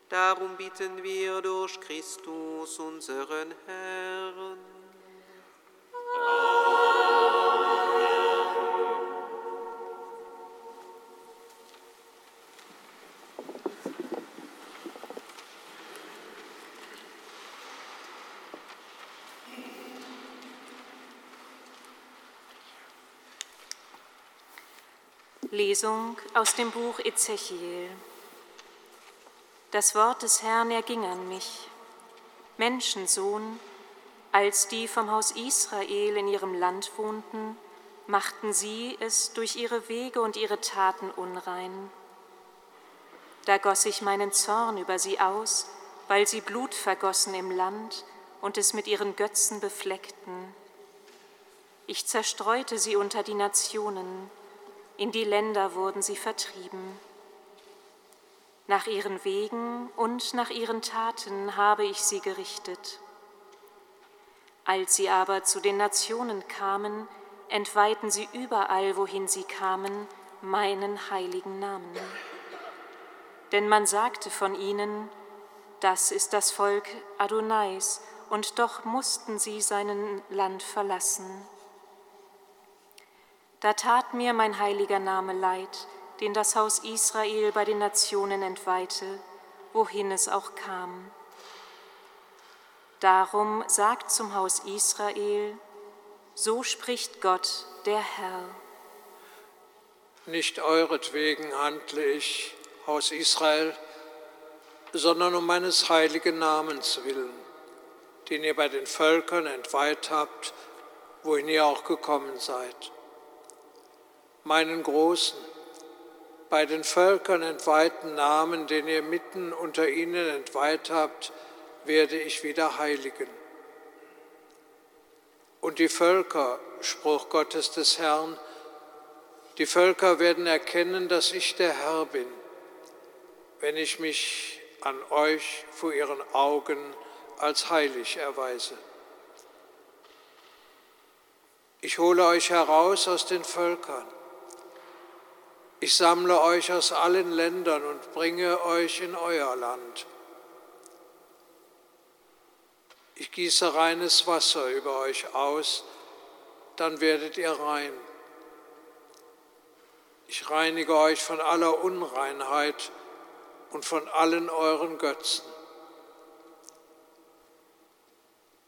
Darum bitten wir durch Christus, unseren Herrn. Lesung aus dem Buch Ezechiel. Das Wort des Herrn erging an mich. Menschensohn, als die vom Haus Israel in ihrem Land wohnten, machten sie es durch ihre Wege und ihre Taten unrein. Da goss ich meinen Zorn über sie aus, weil sie Blut vergossen im Land und es mit ihren Götzen befleckten. Ich zerstreute sie unter die Nationen, in die Länder wurden sie vertrieben. Nach ihren Wegen und nach ihren Taten habe ich sie gerichtet. Als sie aber zu den Nationen kamen, entweihten sie überall, wohin sie kamen, meinen heiligen Namen. Denn man sagte von ihnen, das ist das Volk Adonais, und doch mussten sie seinen Land verlassen. Da tat mir mein heiliger Name leid, den das Haus Israel bei den Nationen entweihte, wohin es auch kam. Darum sagt zum Haus Israel, so spricht Gott, der Herr. Nicht euretwegen handle ich, Haus Israel, sondern um meines heiligen Namens willen, den ihr bei den Völkern entweiht habt, wohin ihr auch gekommen seid. Meinen großen, bei den Völkern entweihten Namen, den ihr mitten unter ihnen entweiht habt, werde ich wieder heiligen. Und die Völker, Spruch Gottes des Herrn, die Völker werden erkennen, dass ich der Herr bin, wenn ich mich an euch vor ihren Augen als heilig erweise. Ich hole euch heraus aus den Völkern ich sammle euch aus allen Ländern und bringe euch in euer Land. Ich gieße reines Wasser über euch aus, dann werdet ihr rein. Ich reinige euch von aller Unreinheit und von allen euren Götzen.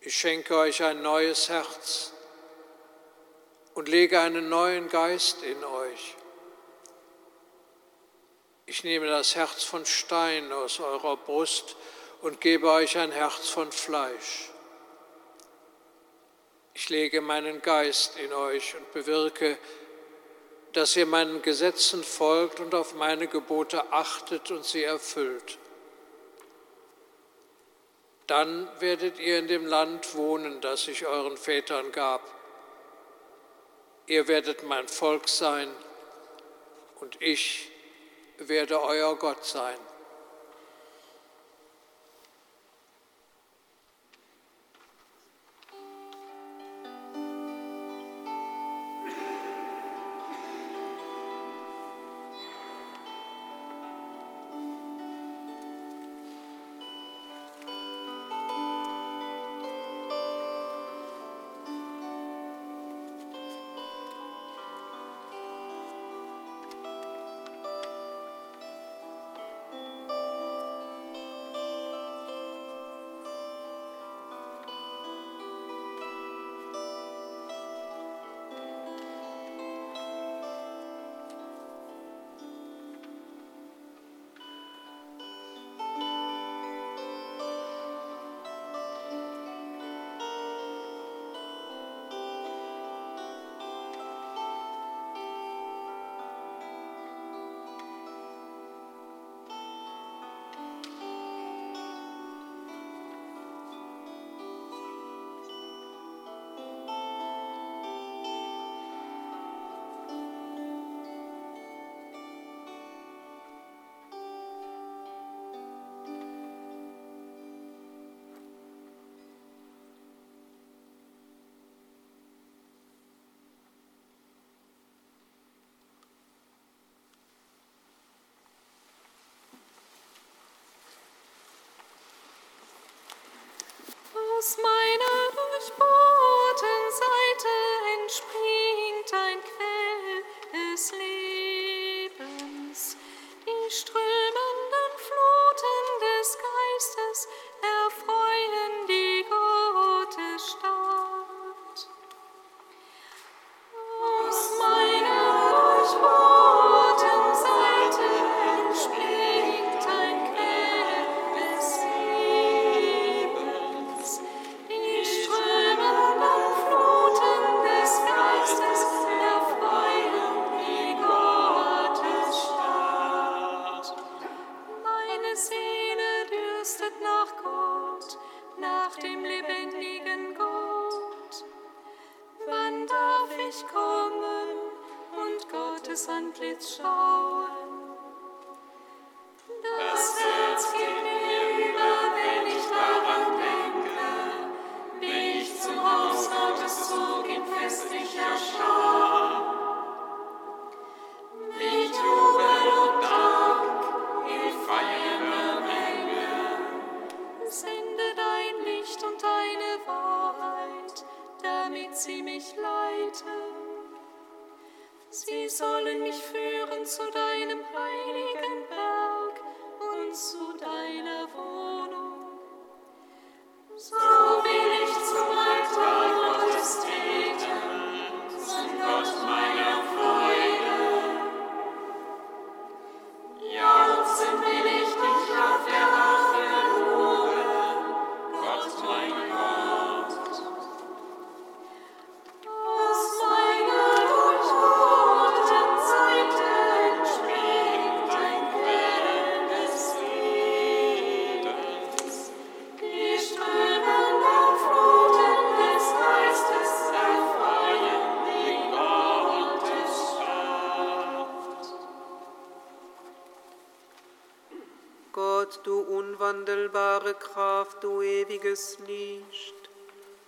Ich schenke euch ein neues Herz und lege einen neuen Geist in euch. Ich nehme das Herz von Stein aus eurer Brust und gebe euch ein Herz von Fleisch. Ich lege meinen Geist in euch und bewirke, dass ihr meinen Gesetzen folgt und auf meine Gebote achtet und sie erfüllt. Dann werdet ihr in dem Land wohnen, das ich euren Vätern gab. Ihr werdet mein Volk sein und ich werde euer Gott sein. aus meiner Ruhe.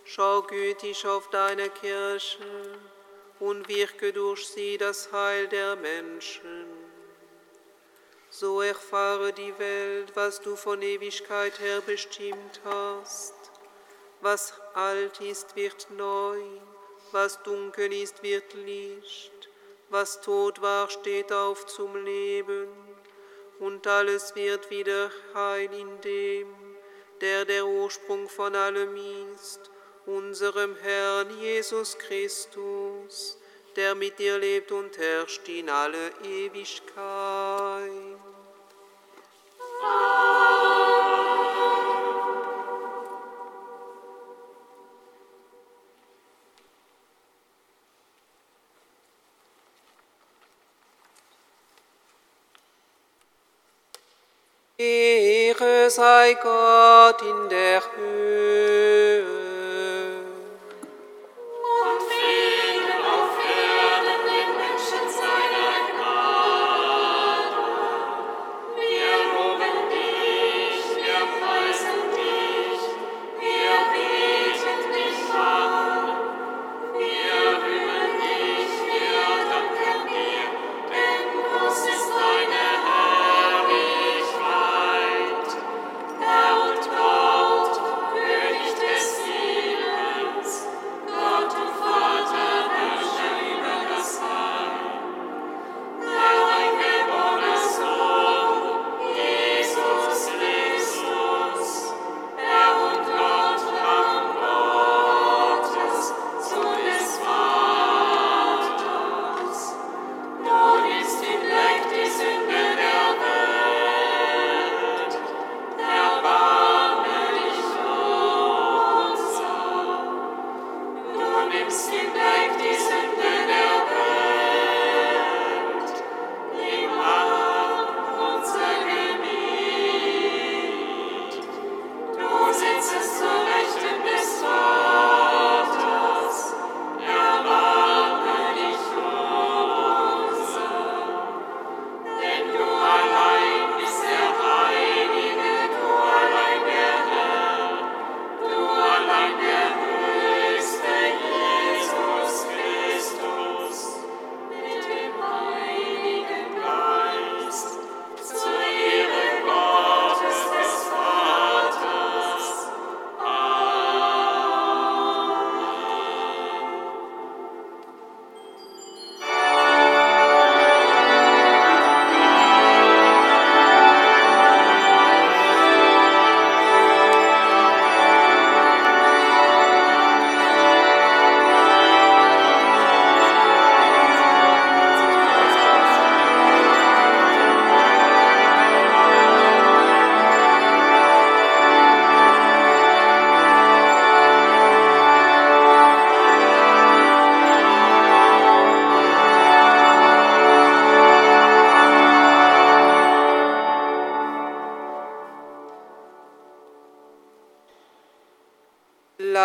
Schau gütig auf deine Kirche und wirke durch sie das Heil der Menschen. So erfahre die Welt, was du von Ewigkeit her bestimmt hast. Was alt ist, wird neu, was dunkel ist, wird Licht, was tot war, steht auf zum Leben, und alles wird wieder heil in dem, der der Ursprung von allem ist unserem Herrn Jesus Christus, der mit dir lebt und herrscht in alle Ewigkeit. Sei Gott in der Höhe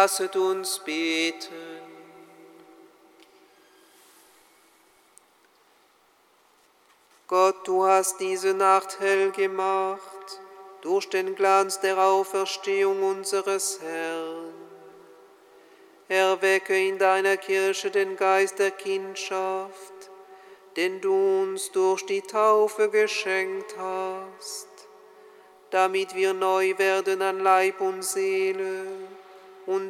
Lasset uns beten. Gott, du hast diese Nacht hell gemacht durch den Glanz der Auferstehung unseres Herrn. Erwecke in deiner Kirche den Geist der Kindschaft, den du uns durch die Taufe geschenkt hast, damit wir neu werden an Leib und Seele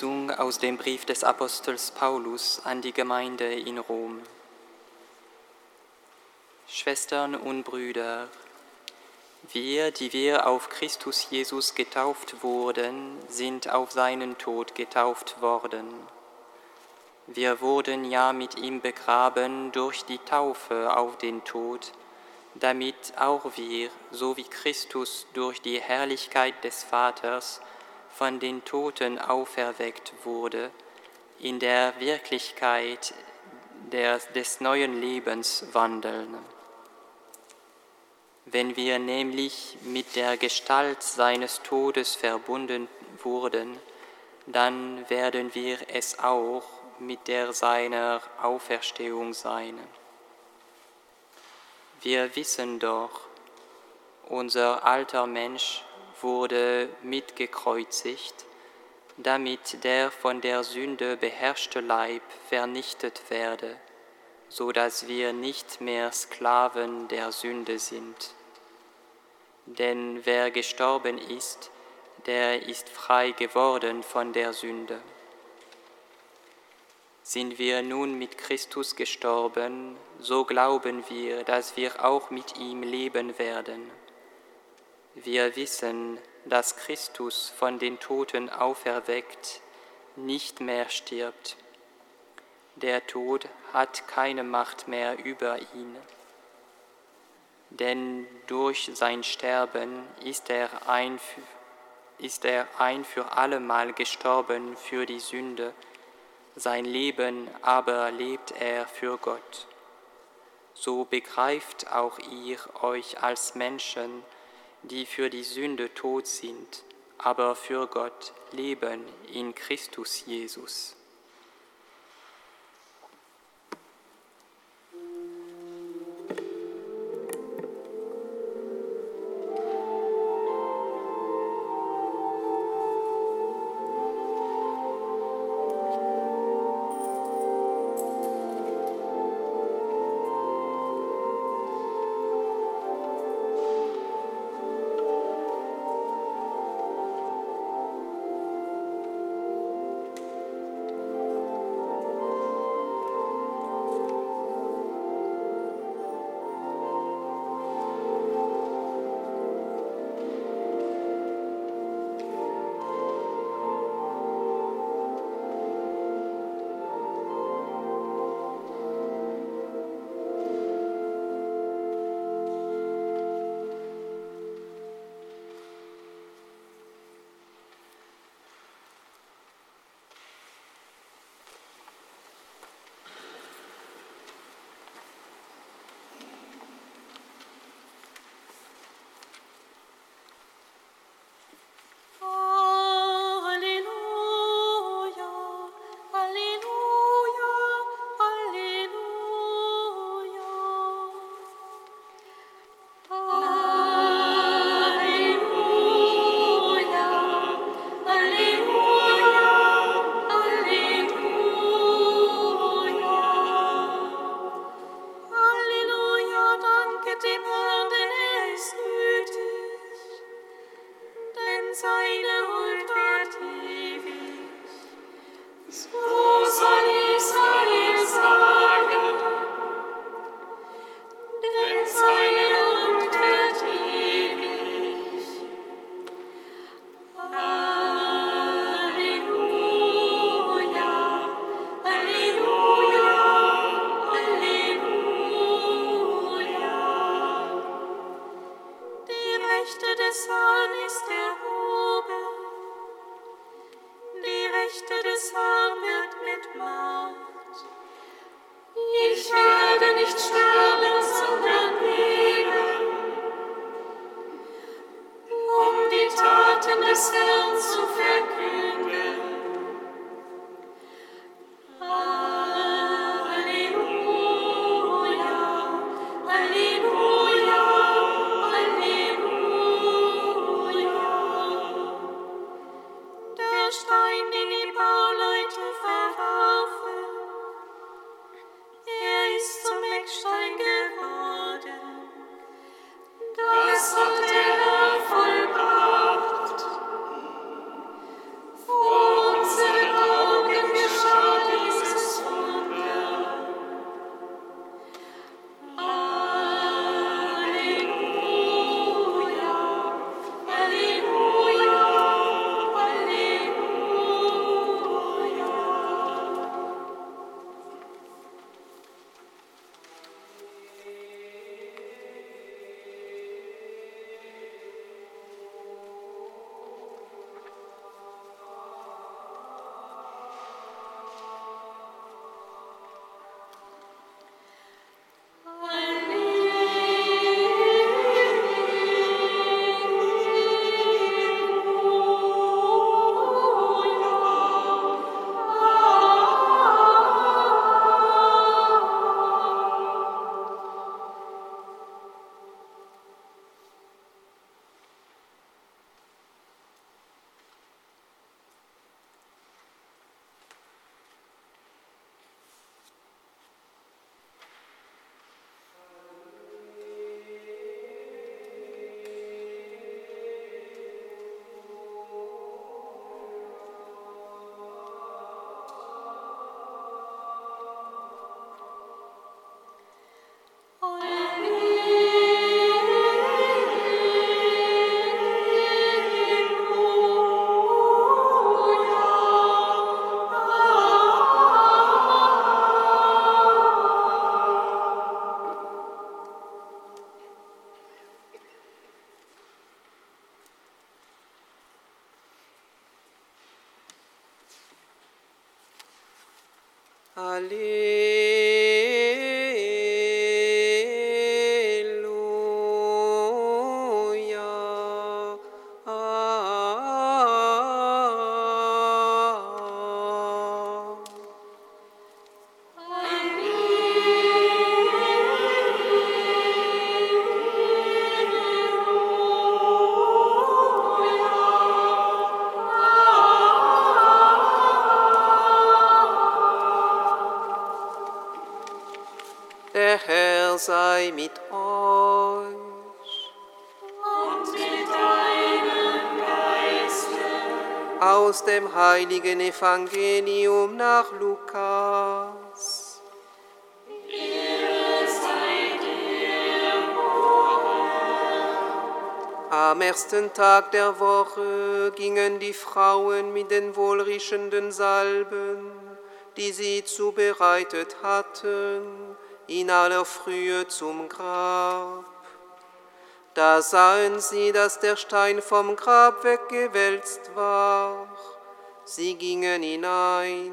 Lesung aus dem Brief des Apostels Paulus an die Gemeinde in Rom. Schwestern und Brüder, wir, die wir auf Christus Jesus getauft wurden, sind auf seinen Tod getauft worden. Wir wurden ja mit ihm begraben durch die Taufe auf den Tod, damit auch wir, so wie Christus durch die Herrlichkeit des Vaters, von den Toten auferweckt wurde, in der Wirklichkeit der, des neuen Lebens wandeln. Wenn wir nämlich mit der Gestalt seines Todes verbunden wurden, dann werden wir es auch mit der seiner Auferstehung sein. Wir wissen doch, unser alter Mensch wurde mitgekreuzigt, damit der von der Sünde beherrschte Leib vernichtet werde, so dass wir nicht mehr Sklaven der Sünde sind. Denn wer gestorben ist, der ist frei geworden von der Sünde. Sind wir nun mit Christus gestorben, so glauben wir, dass wir auch mit ihm leben werden. Wir wissen, dass Christus von den Toten auferweckt nicht mehr stirbt. Der Tod hat keine Macht mehr über ihn. Denn durch sein Sterben ist er ein, ist er ein für allemal gestorben für die Sünde, sein Leben aber lebt er für Gott. So begreift auch ihr euch als Menschen, die für die Sünde tot sind, aber für Gott leben in Christus Jesus. Dem heiligen Evangelium nach Lukas. Am ersten Tag der Woche gingen die Frauen mit den wohlriechenden Salben, die sie zubereitet hatten, in aller Frühe zum Grab. Da sahen sie, dass der Stein vom Grab weggewälzt war. Sie gingen hinein,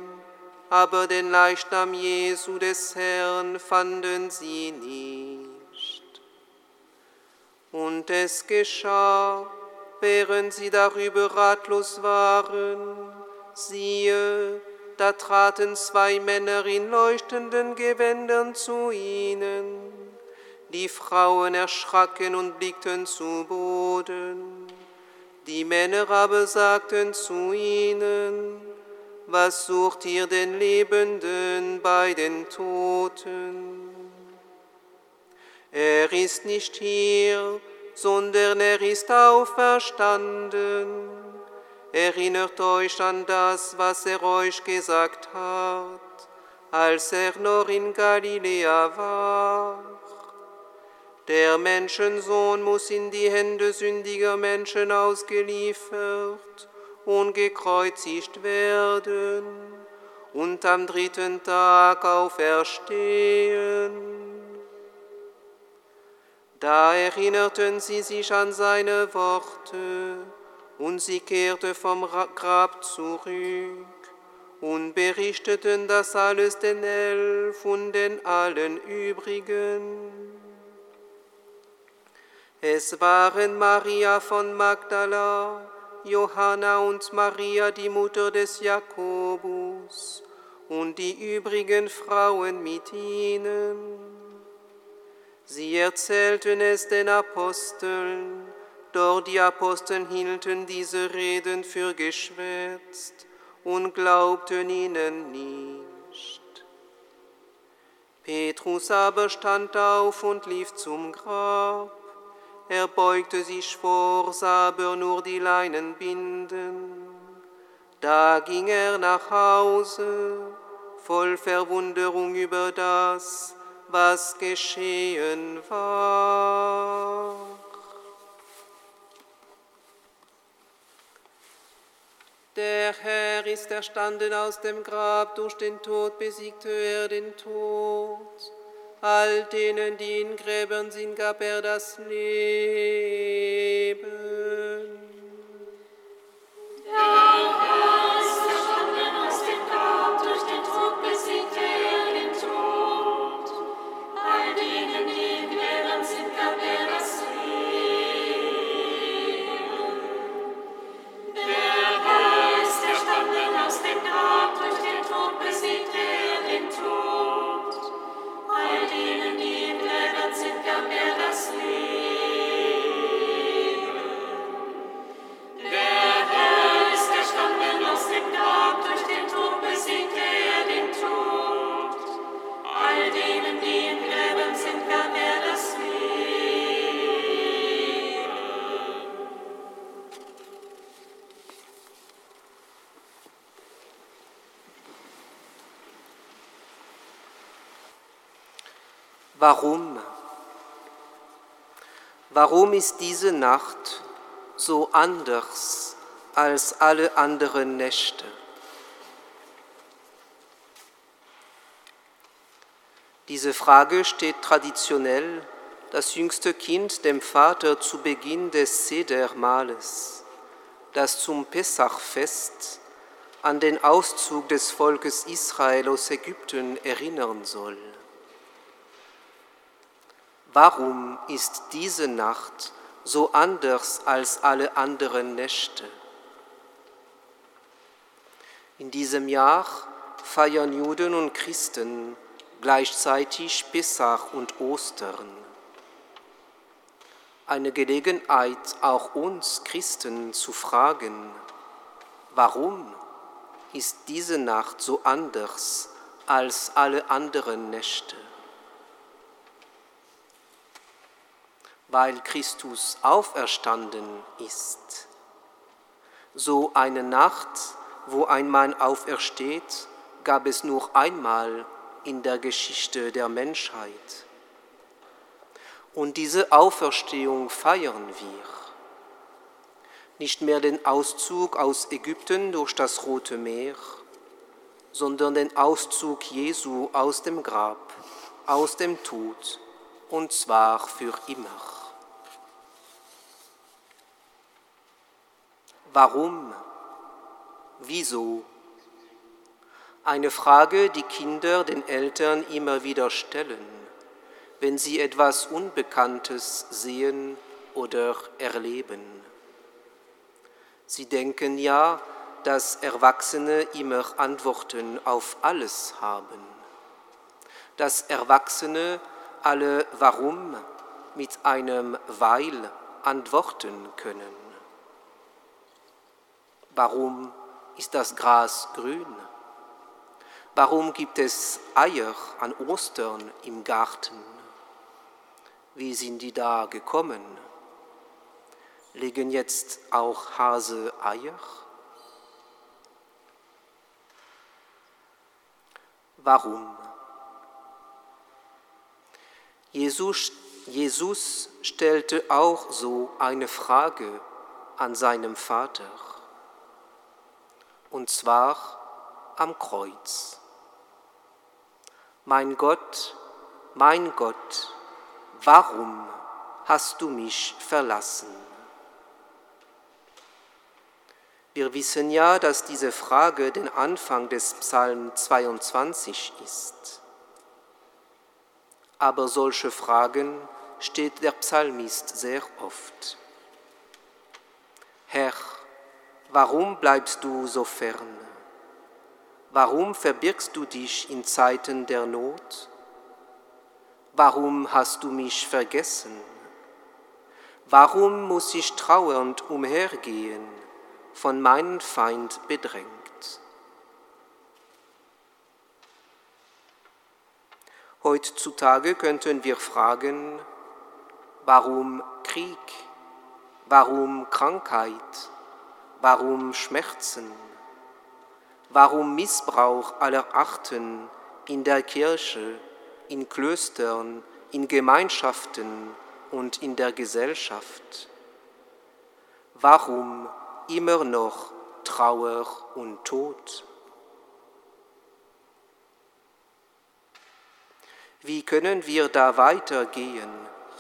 aber den Leichnam Jesu des Herrn fanden sie nicht. Und es geschah, während sie darüber ratlos waren, siehe, da traten zwei Männer in leuchtenden Gewändern zu ihnen. Die Frauen erschraken und blickten zu Boden. Die Männer aber sagten zu ihnen, was sucht ihr den Lebenden bei den Toten? Er ist nicht hier, sondern er ist auferstanden. Erinnert euch an das, was er euch gesagt hat, als er noch in Galiläa war. Der Menschensohn muss in die Hände sündiger Menschen ausgeliefert und gekreuzigt werden und am dritten Tag auferstehen. Da erinnerten sie sich an seine Worte und sie kehrte vom Grab zurück und berichteten das alles den Elf und den allen übrigen. Es waren Maria von Magdala, Johanna und Maria, die Mutter des Jakobus, und die übrigen Frauen mit ihnen. Sie erzählten es den Aposteln, doch die Apostel hielten diese Reden für geschwätzt und glaubten ihnen nicht. Petrus aber stand auf und lief zum Grab. Er beugte sich vor, sah aber nur die Leinen binden. Da ging er nach Hause, voll Verwunderung über das, was geschehen war. Der Herr ist erstanden aus dem Grab, durch den Tod besiegte er den Tod. All denen, die in Gräbern sind, gab er das Leben. Warum? Warum ist diese Nacht so anders als alle anderen Nächte? Diese Frage steht traditionell das jüngste Kind dem Vater zu Beginn des Sedermahles, das zum Pessachfest an den Auszug des Volkes Israel aus Ägypten erinnern soll. Warum ist diese Nacht so anders als alle anderen Nächte? In diesem Jahr feiern Juden und Christen gleichzeitig Pessach und Ostern. Eine Gelegenheit, auch uns Christen zu fragen, warum ist diese Nacht so anders als alle anderen Nächte? Weil Christus auferstanden ist. So eine Nacht, wo ein Mann aufersteht, gab es nur einmal in der Geschichte der Menschheit. Und diese Auferstehung feiern wir. Nicht mehr den Auszug aus Ägypten durch das Rote Meer, sondern den Auszug Jesu aus dem Grab, aus dem Tod, und zwar für immer. Warum? Wieso? Eine Frage, die Kinder den Eltern immer wieder stellen, wenn sie etwas Unbekanntes sehen oder erleben. Sie denken ja, dass Erwachsene immer Antworten auf alles haben, dass Erwachsene alle Warum mit einem Weil antworten können. Warum ist das Gras grün? Warum gibt es Eier an Ostern im Garten? Wie sind die da gekommen? Legen jetzt auch Hase Eier? Warum? Jesus, Jesus stellte auch so eine Frage an seinem Vater und zwar am Kreuz. Mein Gott, mein Gott, warum hast du mich verlassen? Wir wissen ja, dass diese Frage den Anfang des Psalm 22 ist. Aber solche Fragen steht der Psalmist sehr oft. Herr, warum bleibst du so fern? Warum verbirgst du dich in Zeiten der Not? Warum hast du mich vergessen? Warum muss ich trauernd umhergehen, von meinem Feind bedrängt? Heutzutage könnten wir fragen, warum Krieg, warum Krankheit, warum Schmerzen, warum Missbrauch aller Arten in der Kirche, in Klöstern, in Gemeinschaften und in der Gesellschaft? Warum immer noch Trauer und Tod? Wie können wir da weitergehen,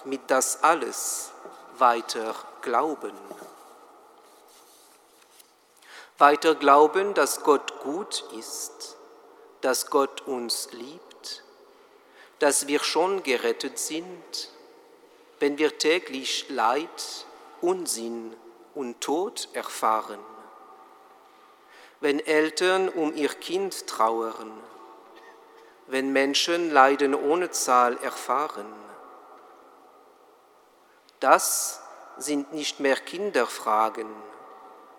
mit das alles weiter glauben? Weiter glauben, dass Gott gut ist, dass Gott uns liebt, dass wir schon gerettet sind, wenn wir täglich Leid, Unsinn und Tod erfahren, wenn Eltern um ihr Kind trauern, wenn Menschen Leiden ohne Zahl erfahren. Das sind nicht mehr Kinderfragen,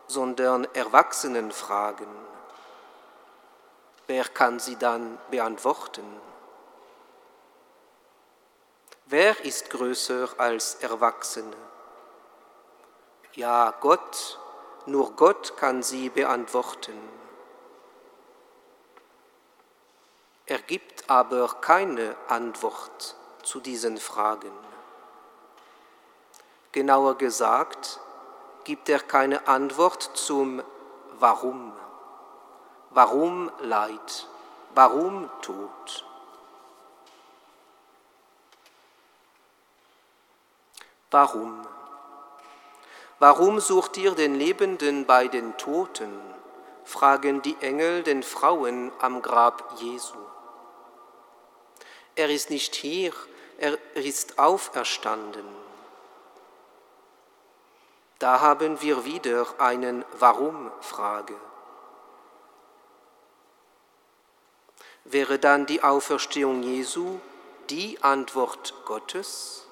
sondern Erwachsenenfragen. Wer kann sie dann beantworten? Wer ist größer als Erwachsene? Ja, Gott, nur Gott kann sie beantworten. Er gibt aber keine Antwort zu diesen Fragen. Genauer gesagt, gibt er keine Antwort zum Warum. Warum Leid? Warum Tod? Warum? Warum sucht ihr den Lebenden bei den Toten? fragen die Engel den Frauen am Grab Jesu. Er ist nicht hier, er ist auferstanden. Da haben wir wieder einen Warum-Frage. Wäre dann die Auferstehung Jesu die Antwort Gottes?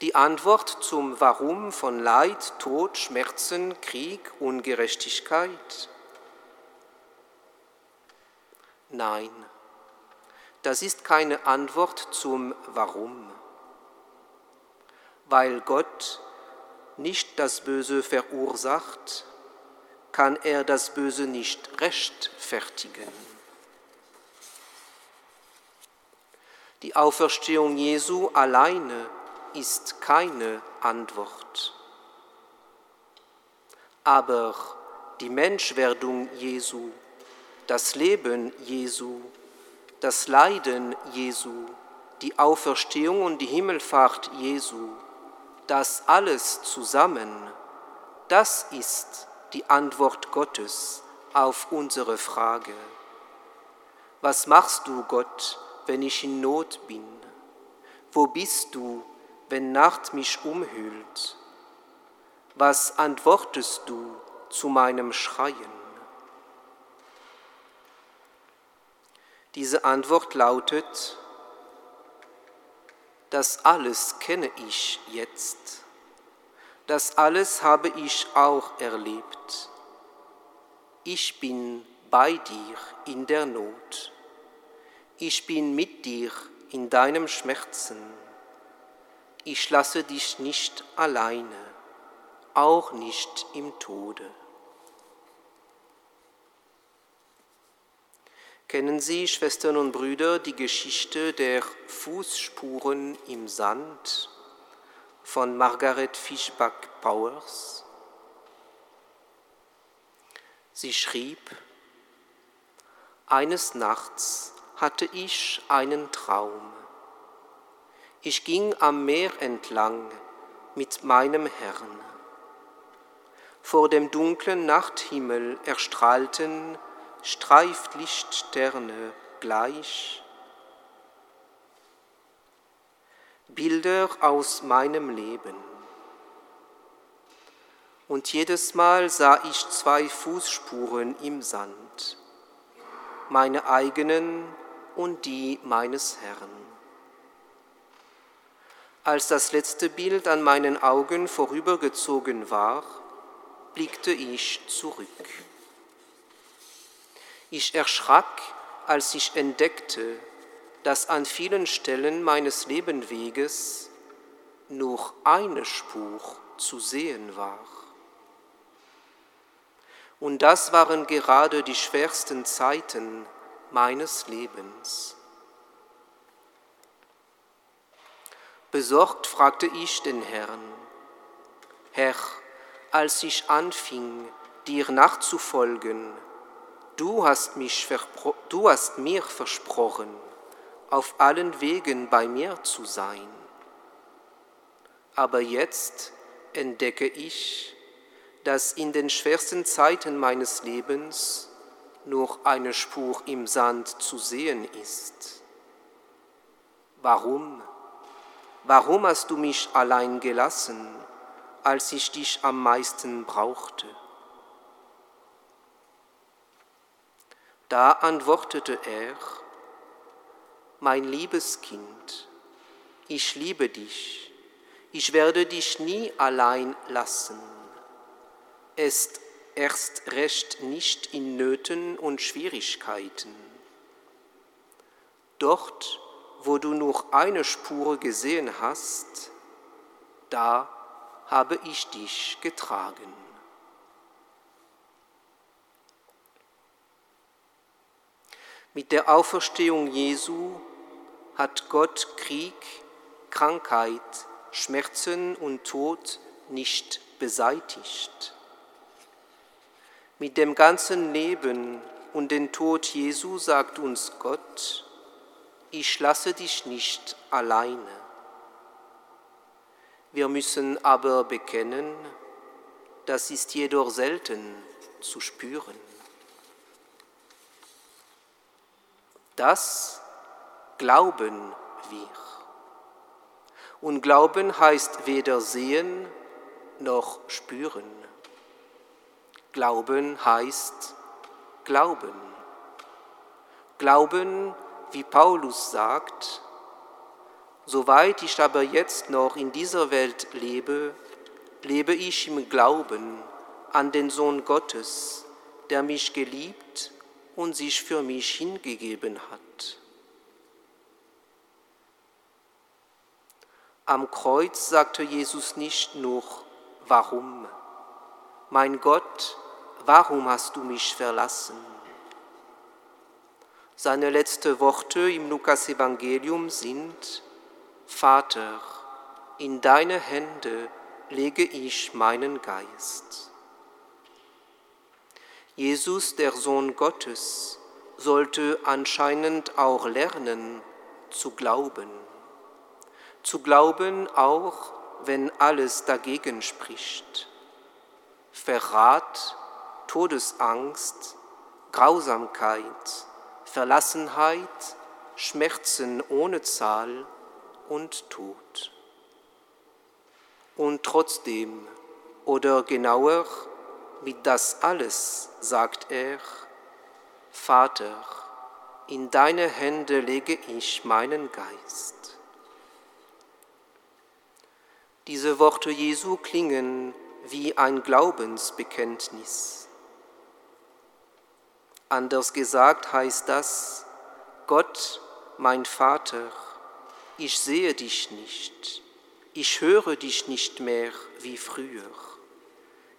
Die Antwort zum Warum von Leid, Tod, Schmerzen, Krieg, Ungerechtigkeit? Nein. Das ist keine Antwort zum Warum, weil Gott nicht das Böse verursacht, kann er das Böse nicht rechtfertigen. Die Auferstehung Jesu alleine ist keine Antwort. Aber die Menschwerdung Jesu, das Leben Jesu, das Leiden Jesu, die Auferstehung und die Himmelfahrt Jesu, das alles zusammen, das ist die Antwort Gottes auf unsere Frage. Was machst du, Gott, wenn ich in Not bin? Wo bist du, wenn Nacht mich umhüllt? Was antwortest du zu meinem Schreien? Diese Antwort lautet, das alles kenne ich jetzt, das alles habe ich auch erlebt. Ich bin bei dir in der Not, ich bin mit dir in deinem Schmerzen, ich lasse dich nicht alleine, auch nicht im Tode. Kennen Sie, Schwestern und Brüder, die Geschichte der Fußspuren im Sand von Margaret Fischbach Powers? Sie schrieb, eines Nachts hatte ich einen Traum. Ich ging am Meer entlang mit meinem Herrn. Vor dem dunklen Nachthimmel erstrahlten Streiflichtsterne gleich. Bilder aus meinem Leben. Und jedes Mal sah ich zwei Fußspuren im Sand, meine eigenen und die meines Herrn. Als das letzte Bild an meinen Augen vorübergezogen war, blickte ich zurück. Ich erschrak, als ich entdeckte, dass an vielen Stellen meines Lebenweges nur eine Spur zu sehen war. Und das waren gerade die schwersten Zeiten meines Lebens. Besorgt fragte ich den Herrn, Herr, als ich anfing, dir nachzufolgen, du hast, mich du hast mir versprochen, auf allen Wegen bei mir zu sein. Aber jetzt entdecke ich, dass in den schwersten Zeiten meines Lebens nur eine Spur im Sand zu sehen ist. Warum? Warum hast du mich allein gelassen, als ich dich am meisten brauchte? Da antwortete er, mein liebes Kind, ich liebe dich, ich werde dich nie allein lassen ist erst recht nicht in Nöten und Schwierigkeiten. Dort, wo du nur eine Spur gesehen hast, da habe ich dich getragen. Mit der Auferstehung Jesu hat Gott Krieg, Krankheit, Schmerzen und Tod nicht beseitigt. Mit dem ganzen Leben und dem Tod Jesu sagt uns Gott, ich lasse dich nicht alleine. Wir müssen aber bekennen, das ist jedoch selten zu spüren. Das glauben wir. Und Glauben heißt weder sehen noch spüren. Glauben heißt Glauben. Glauben, wie Paulus sagt, soweit ich aber jetzt noch in dieser Welt lebe, lebe ich im Glauben an den Sohn Gottes, der mich geliebt und sich für mich hingegeben hat. Am Kreuz sagte Jesus nicht nur, warum? Mein Gott, warum hast du mich verlassen? Seine letzten Worte im Lukas-Evangelium sind, Vater, in deine Hände lege ich meinen Geist. Jesus, der Sohn Gottes, sollte anscheinend auch lernen zu glauben. Zu glauben auch, wenn alles dagegen spricht. Verrat, Todesangst, Grausamkeit, Verlassenheit, Schmerzen ohne Zahl und Tod. Und trotzdem, oder genauer, mit das alles sagt er, Vater, in deine Hände lege ich meinen Geist. Diese Worte Jesu klingen wie ein Glaubensbekenntnis. Anders gesagt heißt das, Gott, mein Vater, ich sehe dich nicht, ich höre dich nicht mehr wie früher,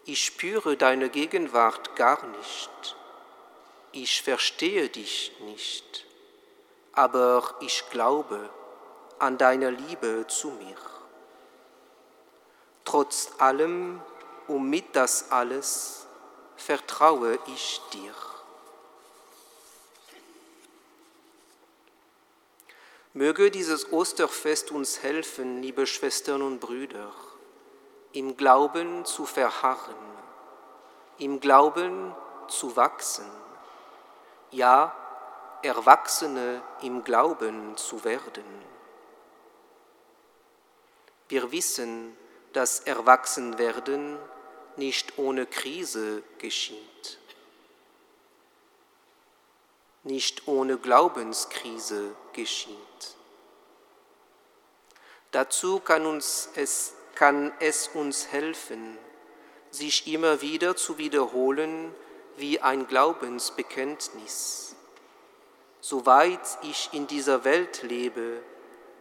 ich spüre deine Gegenwart gar nicht, ich verstehe dich nicht, aber ich glaube an deine Liebe zu mir. Trotz allem und mit das alles vertraue ich dir. Möge dieses Osterfest uns helfen, liebe Schwestern und Brüder, im Glauben zu verharren, im Glauben zu wachsen, ja, Erwachsene im Glauben zu werden. Wir wissen, dass Erwachsenwerden nicht ohne Krise geschieht, nicht ohne Glaubenskrise geschieht. Dazu kann, uns es, kann es uns helfen, sich immer wieder zu wiederholen wie ein Glaubensbekenntnis. Soweit ich in dieser Welt lebe,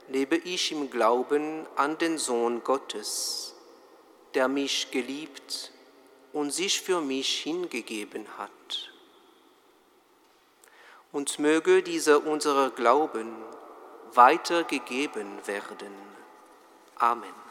lebe ich im Glauben an den Sohn Gottes, der mich geliebt und sich für mich hingegeben hat. Und möge dieser unser Glauben weitergegeben werden. Amen.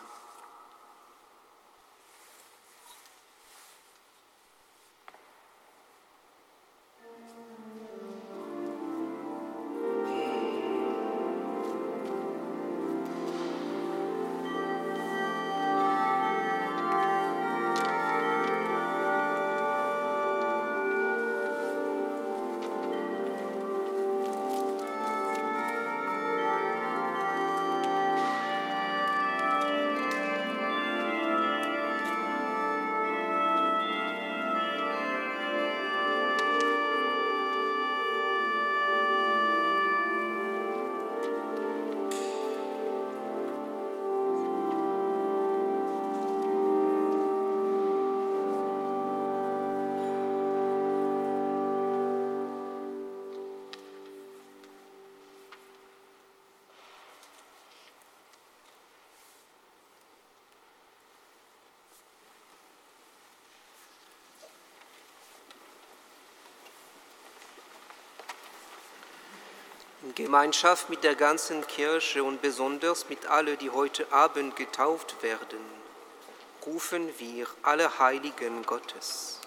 In Gemeinschaft mit der ganzen Kirche und besonders mit allen, die heute Abend getauft werden, rufen wir alle Heiligen Gottes.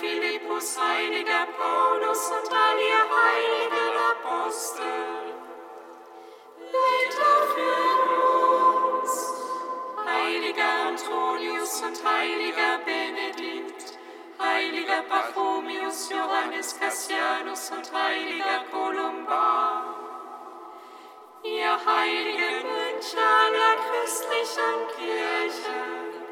Philippus, heiliger Paulus und all ihr heiligen Apostel, Betet für uns, heiliger Antonius und heiliger Benedikt, heiliger Pachomius, Johannes Cassianus und heiliger Kolumban, ihr heiligen Mönche aller christlichen Kirche,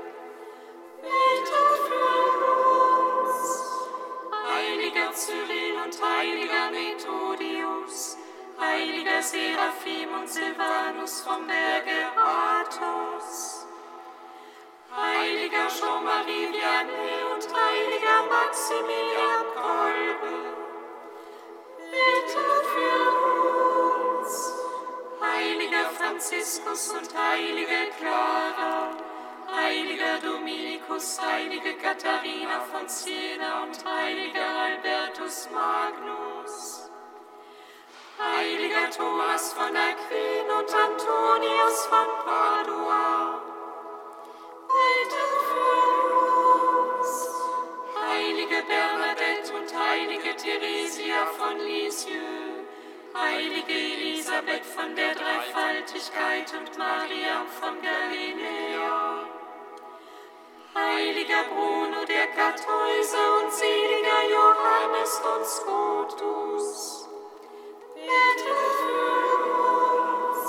heiliger Cyril und heiliger Methodius, heiliger Seraphim und Silvanus vom Berge Athos, heiliger Jean-Marie Vianney und heiliger Maximilian Kolbe, bitte für uns, heiliger Franziskus und heilige Clara, heiliger Dominikus, heilige Katharina von Siena und heiliger Albertus Magnus, heiliger Thomas von Aquin und Antonius von Padua, heilige Bernadette und heilige Theresia von Lisieux, heilige Elisabeth von der Dreifaltigkeit und Maria von Galiläa, heiliger Bruno der Kartäuser und seliger Johannes und Scotus, bitte für uns,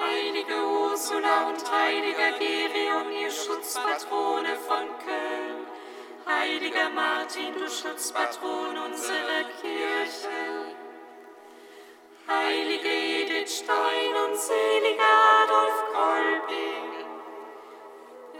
heilige Ursula und heiliger Gerion, ihr Schutzpatrone von Köln, heiliger Martin, du Schutzpatron unserer Kirche, heilige Edith Stein und seliger Adolf Kolping,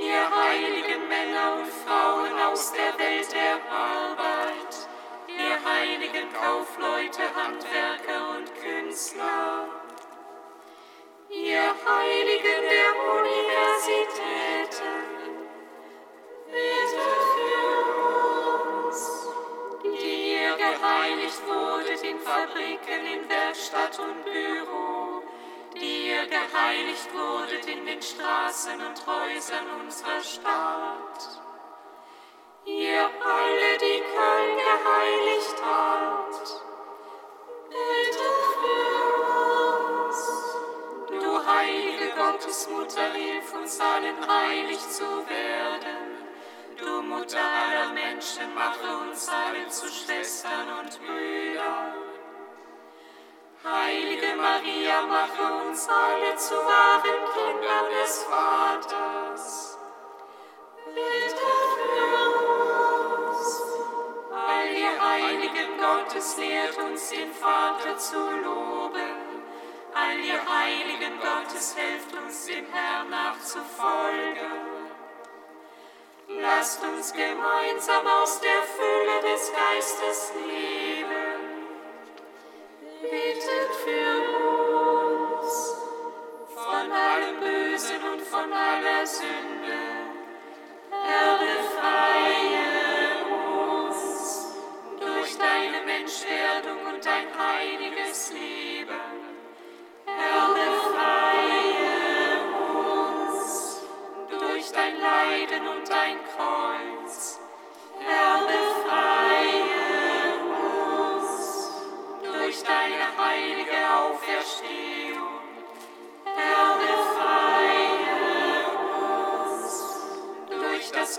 ihr Heiligen, Männer und Frauen aus der Welt der Arbeit, ihr heiligen Kaufleute, Handwerker und Künstler, ihr Heiligen der Universitäten, bitte für uns, die ihr geheiligt wurdet in Fabriken, in Werkstatt und Büro, die ihr geheiligt wurdet in den Straßen und Häusern unserer Stadt. Ihr alle, die Köln geheiligt habt, bitte für uns. Du heilige Gottesmutter, hilf uns allen heilig zu werden. Du Mutter aller Menschen, mache uns alle zu Schwestern und Brüdern. Heilige Maria, mache uns alle zu wahren Kindern des Vaters. Bitte für uns. All ihr Heiligen Gottes lehrt uns den Vater zu loben. All ihr Heiligen Gottes helft uns dem Herrn nachzufolgen. Lasst uns gemeinsam aus der Fülle des Geistes leben. Betet für uns von allem Bösen und von aller Sünde. Herr, befreie uns durch deine Menschwerdung und dein heiliges Leben. Herr, befreie uns durch dein Leiden und dein Kreuz. Herr, befreie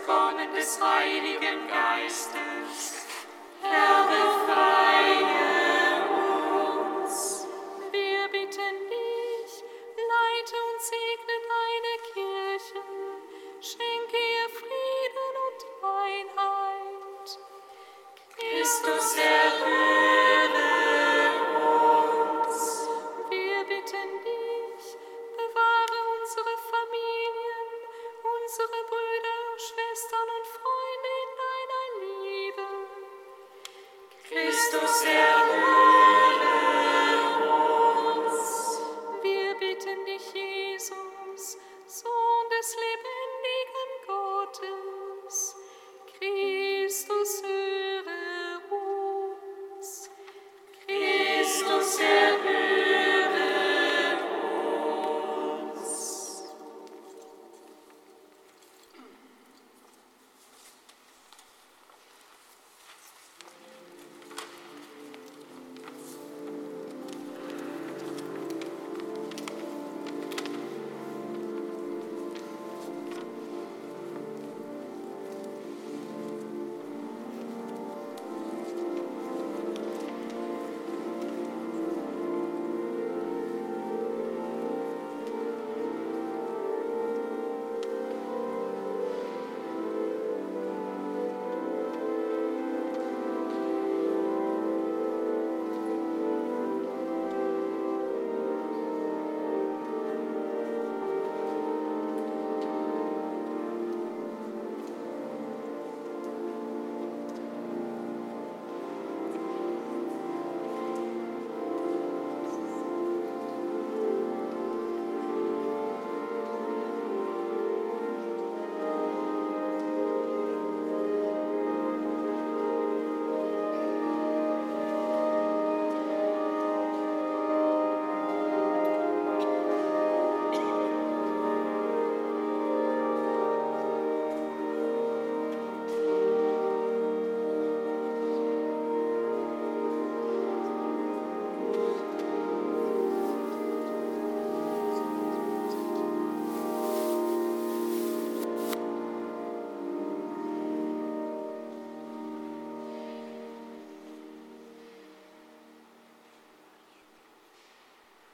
Kommen des Heiligen Geistes.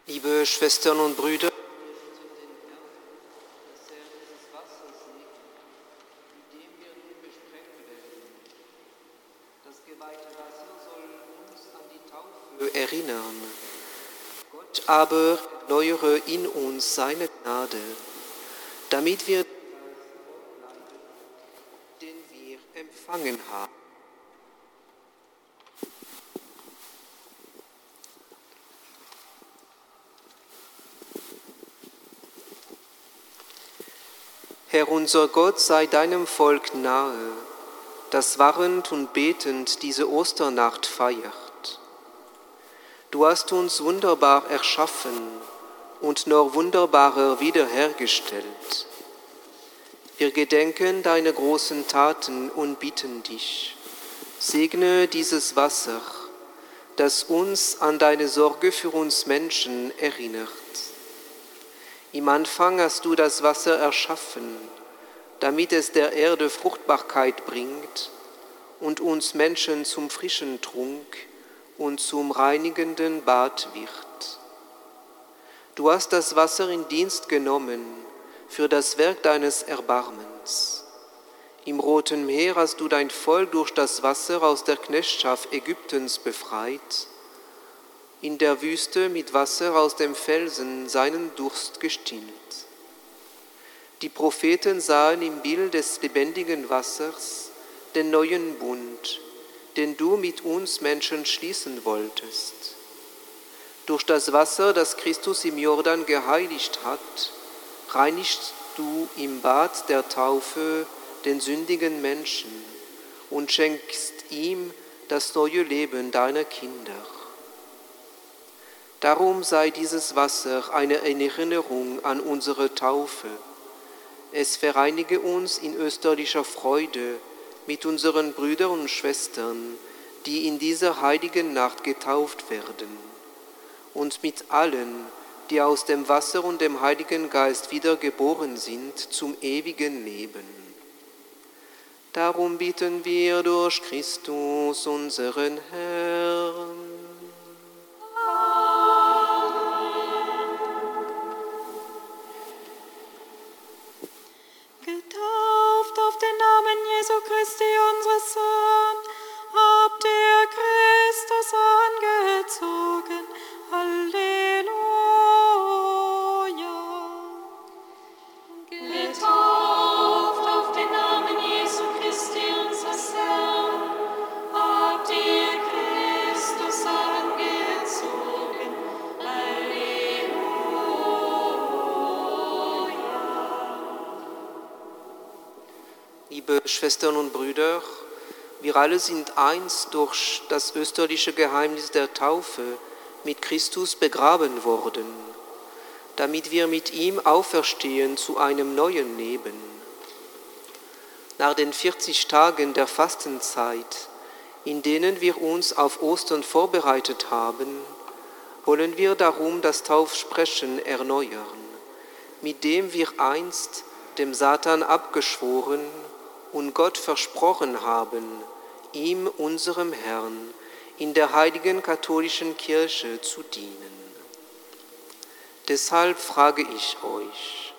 Liebe Schwestern und Brüder, erinnern. Gott aber erneuere in uns seine Gnade, damit wir den wir empfangen haben. Herr unser Gott, sei deinem Volk nahe, das warrend und betend diese Osternacht feiert. Du hast uns wunderbar erschaffen und noch wunderbarer wiederhergestellt. Wir gedenken deiner großen Taten und bitten dich, segne dieses Wasser, das uns an deine Sorge für uns Menschen erinnert. Im Anfang hast du das Wasser erschaffen, damit es der Erde Fruchtbarkeit bringt und uns Menschen zum frischen Trunk und zum reinigenden Bad wird. Du hast das Wasser in Dienst genommen für das Werk deines Erbarmens. Im Roten Meer hast du dein Volk durch das Wasser aus der Knechtschaft Ägyptens befreit in der Wüste mit Wasser aus dem Felsen seinen Durst gestillt. Die Propheten sahen im Bild des lebendigen Wassers den neuen Bund, den du mit uns Menschen schließen wolltest. Durch das Wasser, das Christus im Jordan geheiligt hat, reinigst du im Bad der Taufe den sündigen Menschen und schenkst ihm das neue Leben deiner Kinder. Darum sei dieses Wasser eine Erinnerung an unsere Taufe. Es vereinige uns in österlicher Freude mit unseren Brüdern und Schwestern, die in dieser heiligen Nacht getauft werden, und mit allen, die aus dem Wasser und dem Heiligen Geist wiedergeboren sind zum ewigen Leben. Darum bitten wir durch Christus, unseren Herrn. Schwestern und Brüder, wir alle sind eins durch das österliche Geheimnis der Taufe mit Christus begraben worden, damit wir mit ihm auferstehen zu einem neuen Leben. Nach den 40 Tagen der Fastenzeit, in denen wir uns auf Ostern vorbereitet haben, wollen wir darum das Taufsprechen erneuern, mit dem wir einst dem Satan abgeschworen und Gott versprochen haben, ihm, unserem Herrn, in der heiligen katholischen Kirche zu dienen. Deshalb frage ich euch,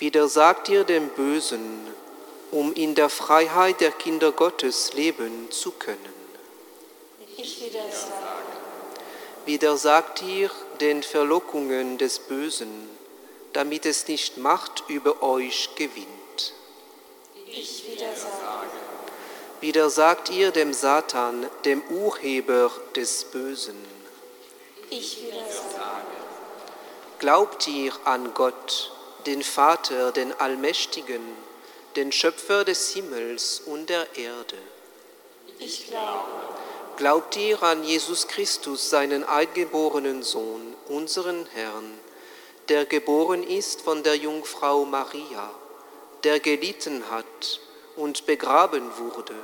widersagt ihr dem Bösen, um in der Freiheit der Kinder Gottes leben zu können? Ich widersage. Widersagt ihr den Verlockungen des Bösen, damit es nicht Macht über euch gewinnt? Ich widersage. Widersagt ihr dem Satan, dem Urheber des Bösen? Ich widersage. Glaubt ihr an Gott, den Vater, den Allmächtigen, den Schöpfer des Himmels und der Erde? Ich glaube. Glaubt ihr an Jesus Christus, seinen eingeborenen Sohn, unseren Herrn, der geboren ist von der Jungfrau Maria, der gelitten hat und begraben wurde,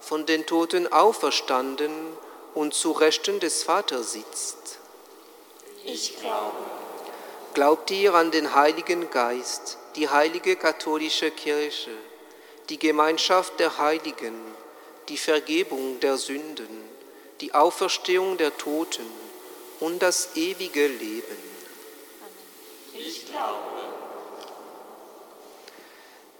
von den Toten auferstanden und zu Rechten des Vaters sitzt? Ich glaube. Glaubt ihr an den Heiligen Geist, die heilige katholische Kirche, die Gemeinschaft der Heiligen, die Vergebung der Sünden, die Auferstehung der Toten und das ewige Leben? Ich glaube.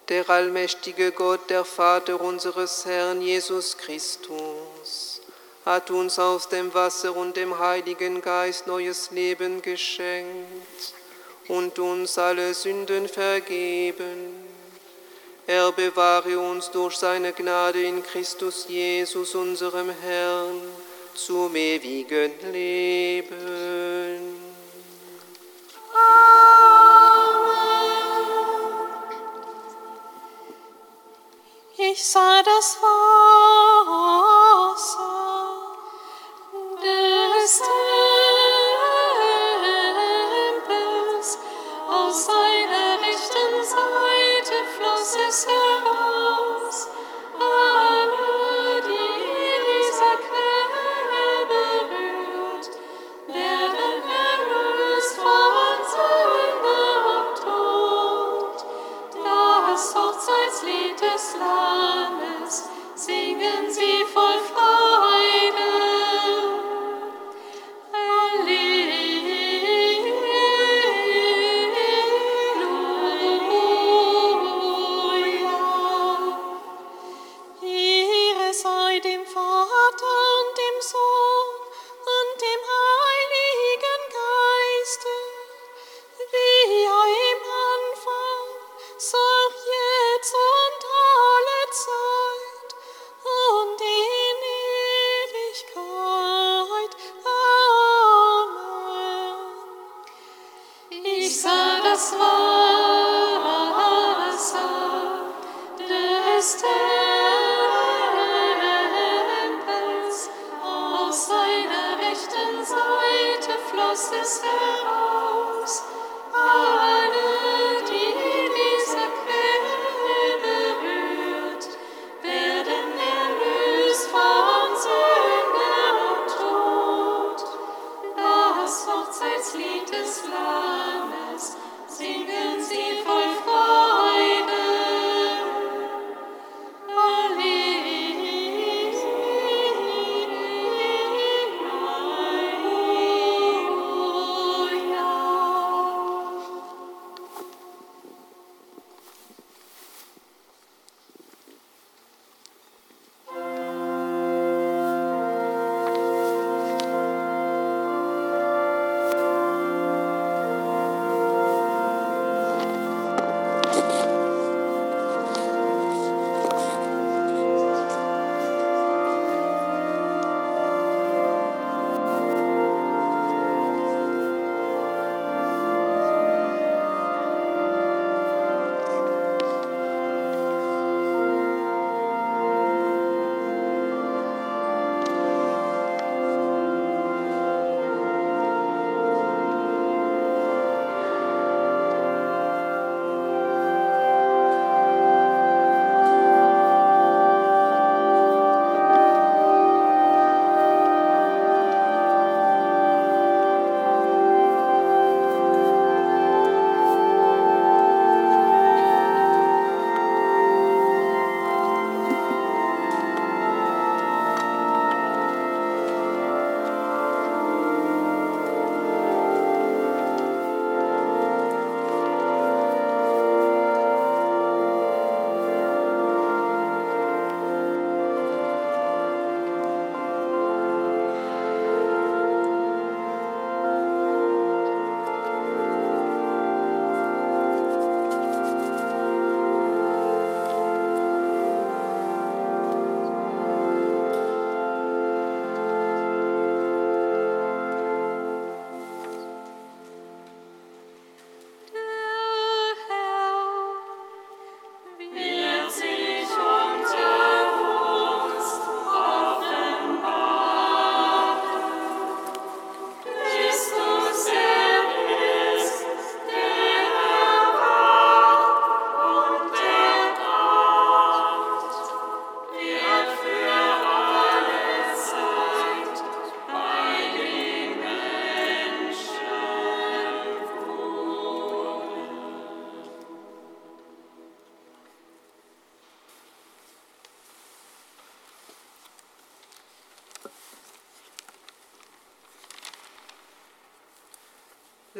Der allmächtige Gott, der Vater unseres Herrn Jesus Christus, hat uns aus dem Wasser und dem Heiligen Geist neues Leben geschenkt und uns alle Sünden vergeben. Er bewahre uns durch seine Gnade in Christus Jesus, unserem Herrn, zum ewigen Leben. Ich sah das Wasser des Tempels, aus seiner rechten Seite floss es heraus.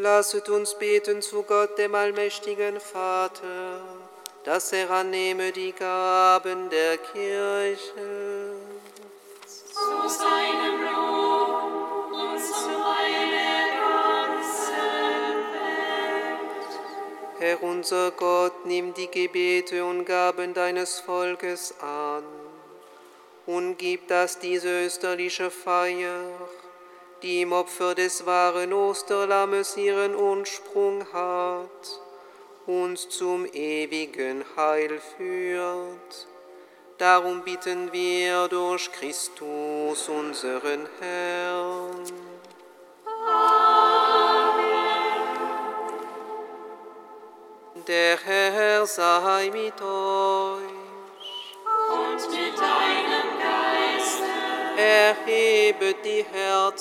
Lasset uns beten zu Gott, dem allmächtigen Vater, dass er annehme die Gaben der Kirche. Zu seinem Lob und zum Heil der ganzen Welt. Herr unser Gott, nimm die Gebete und Gaben deines Volkes an und gib, dass diese österliche Feier im Opfer des wahren Osterlammes ihren Ursprung hat, uns zum ewigen Heil führt. Darum bitten wir durch Christus, unseren Herrn. Der Herr sei mit euch. Und mit deinem Geiste. Erhebet die Herzen.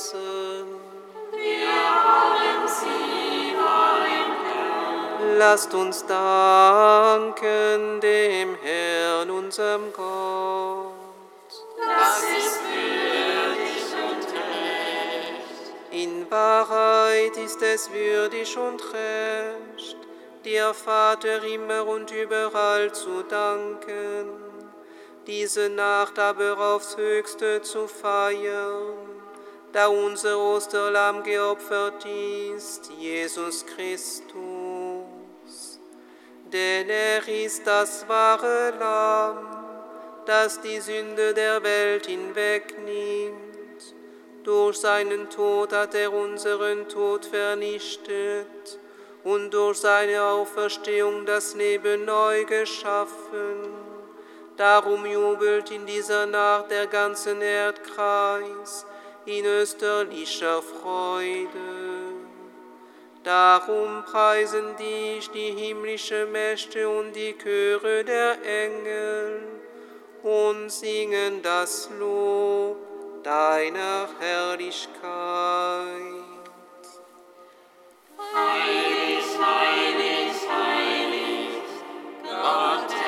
Lasst uns danken dem Herrn, unserem Gott. Das ist würdig und recht. In Wahrheit ist es würdig und recht, dir Vater immer und überall zu danken, diese Nacht aber aufs höchste zu feiern, da unser Osterlamm geopfert ist, Jesus Christus. Denn er ist das wahre Lamm, das die Sünde der Welt hinwegnimmt. Durch seinen Tod hat er unseren Tod vernichtet und durch seine Auferstehung das Leben neu geschaffen. Darum jubelt in dieser Nacht der ganze Erdkreis in österlicher Freude. Darum preisen dich die himmlische Mächte und die Chöre der Engel und singen das Lob deiner Herrlichkeit. Heilig, heilig, heilig, Gott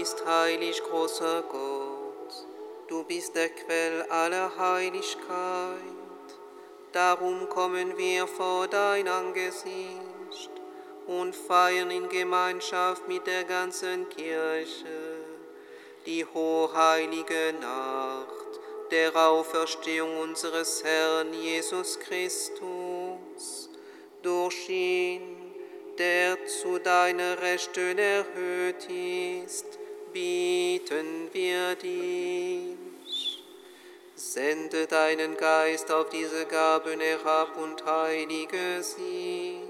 bist heilig, großer Gott, du bist der Quell aller Heiligkeit. Darum kommen wir vor dein Angesicht und feiern in Gemeinschaft mit der ganzen Kirche die hochheilige Nacht der Auferstehung unseres Herrn Jesus Christus. Durch ihn der zu deiner Rechten erhöht ist, bieten wir dich. Sende deinen Geist auf diese Gaben herab und heilige sie,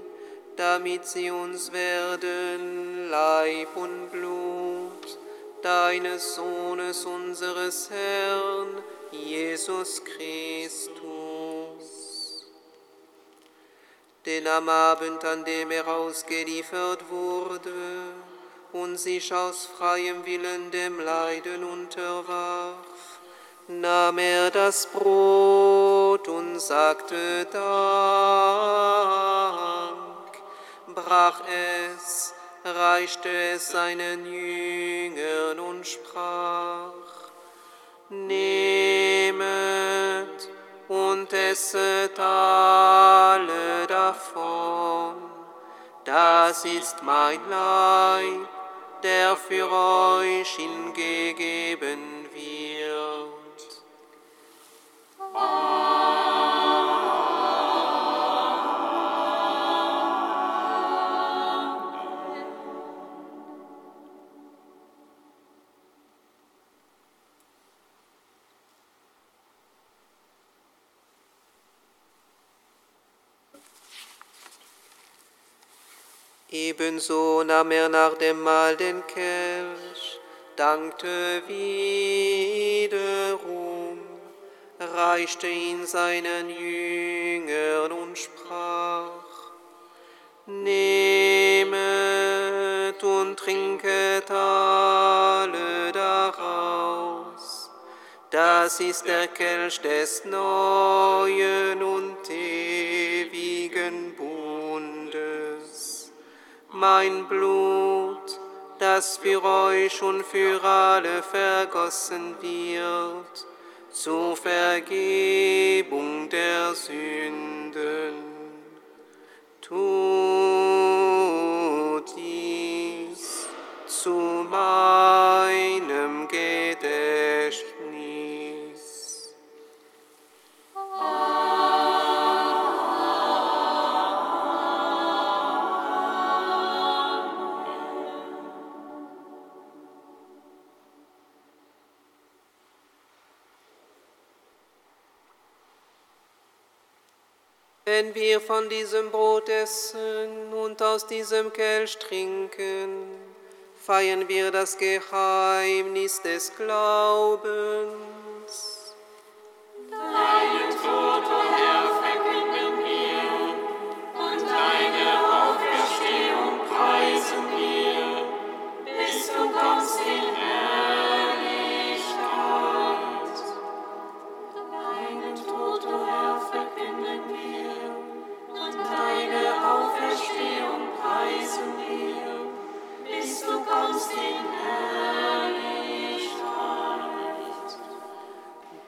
damit sie uns werden Leib und Blut deines Sohnes, unseres Herrn, Jesus Christus. Denn am Abend, an dem er ausgeliefert wurde und sich aus freiem Willen dem Leiden unterwarf, nahm er das Brot und sagte Dank, brach es, reichte es seinen Jüngern und sprach, Nehmet und esset alle davon, das ist mein Leib, der für euch hingegeben wird. Ebenso nahm er nach dem Mahl den Kelch, dankte wiederum, reichte ihn seinen Jüngern und sprach, Nehmet und trinket alle daraus, das ist der Kelch des neuen mein Blut, das für euch und für alle vergossen wird, zur Vergebung der Sünden. Tut diesem Brot essen und aus diesem Kelch trinken, feiern wir das Geheimnis des Glaubens.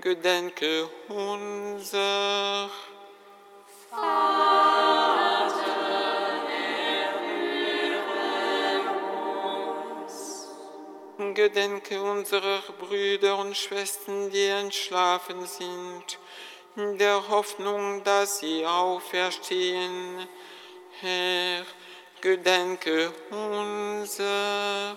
gedenke unser. Gedenke unserer Brüder und Schwestern, die entschlafen sind, in der Hoffnung, dass sie auferstehen. Herr, gedenke unser.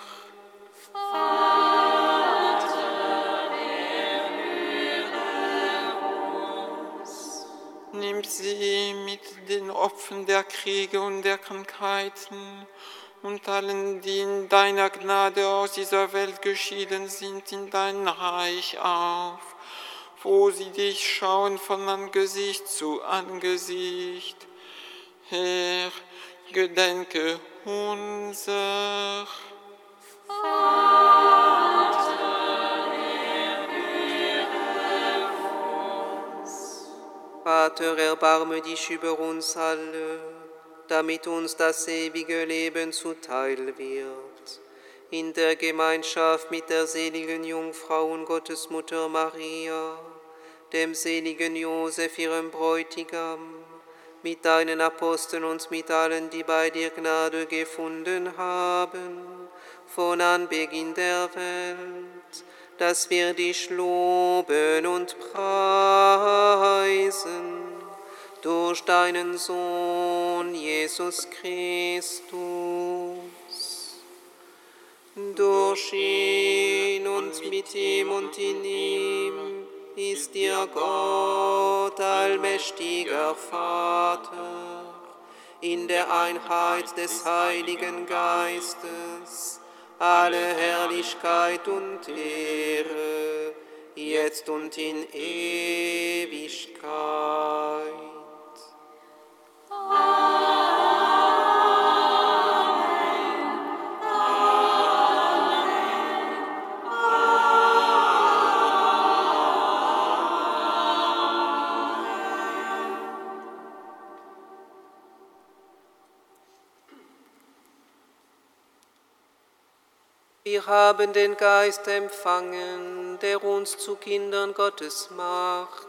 Nimm sie mit den Opfern der Kriege und der Krankheiten und allen, die in deiner Gnade aus dieser Welt geschieden sind, in dein Reich auf, wo sie dich schauen von Angesicht zu Angesicht. Herr, gedenke unser. Vater, erbarme dich über uns alle, damit uns das ewige Leben zuteil wird. In der Gemeinschaft mit der seligen Jungfrau und Gottesmutter Maria, dem seligen Josef, ihrem Bräutigam, mit deinen Aposteln und mit allen, die bei dir Gnade gefunden haben, von Anbeginn der Welt, dass wir dich loben und preisen durch deinen Sohn Jesus Christus. Durch ihn und mit ihm und in ihm ist dir Gott, allmächtiger Vater, in der Einheit des Heiligen Geistes, alle Herrlichkeit und Ehre, jetzt und in Ewigkeit. Wir haben den Geist empfangen, der uns zu Kindern Gottes macht.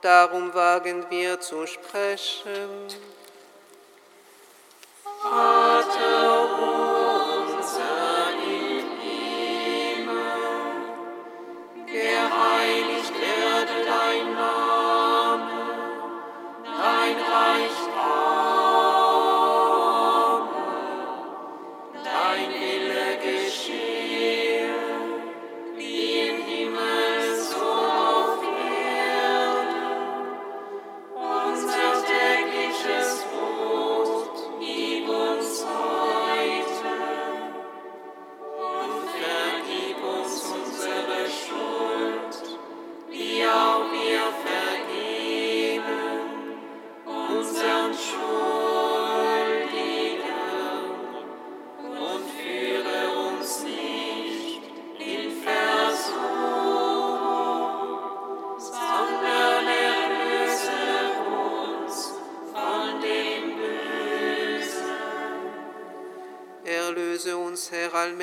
Darum wagen wir zu sprechen. Vater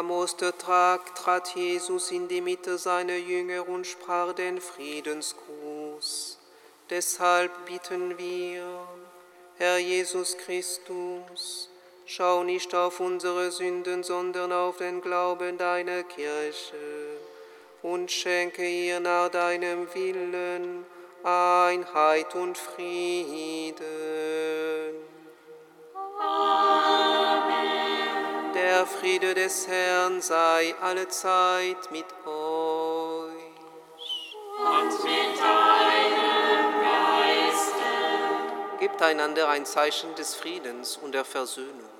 Am Ostertag trat Jesus in die Mitte seiner Jünger und sprach den Friedensgruß. Deshalb bitten wir, Herr Jesus Christus, schau nicht auf unsere Sünden, sondern auf den Glauben deiner Kirche und schenke ihr nach deinem Willen Einheit und Frieden. Der Friede des Herrn sei allezeit mit euch. Und mit deinem Geiste. Gebt einander ein Zeichen des Friedens und der Versöhnung.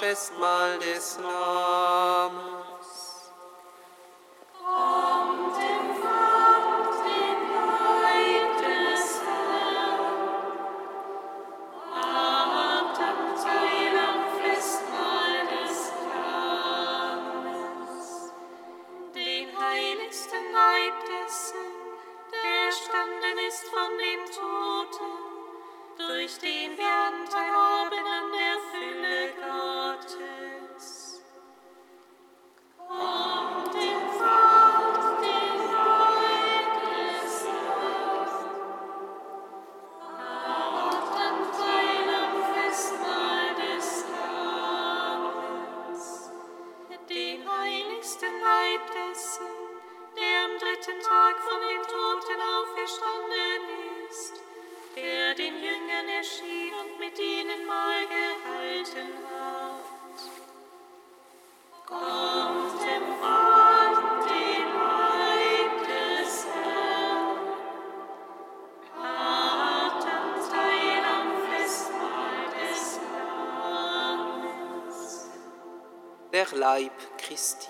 office Leib Christi.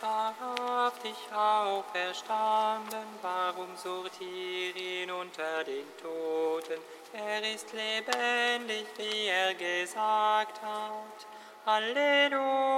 Wahrhaftig auferstanden, warum sucht ihr ihn unter den Toten? Er ist lebendig, wie er gesagt hat. Halleluja.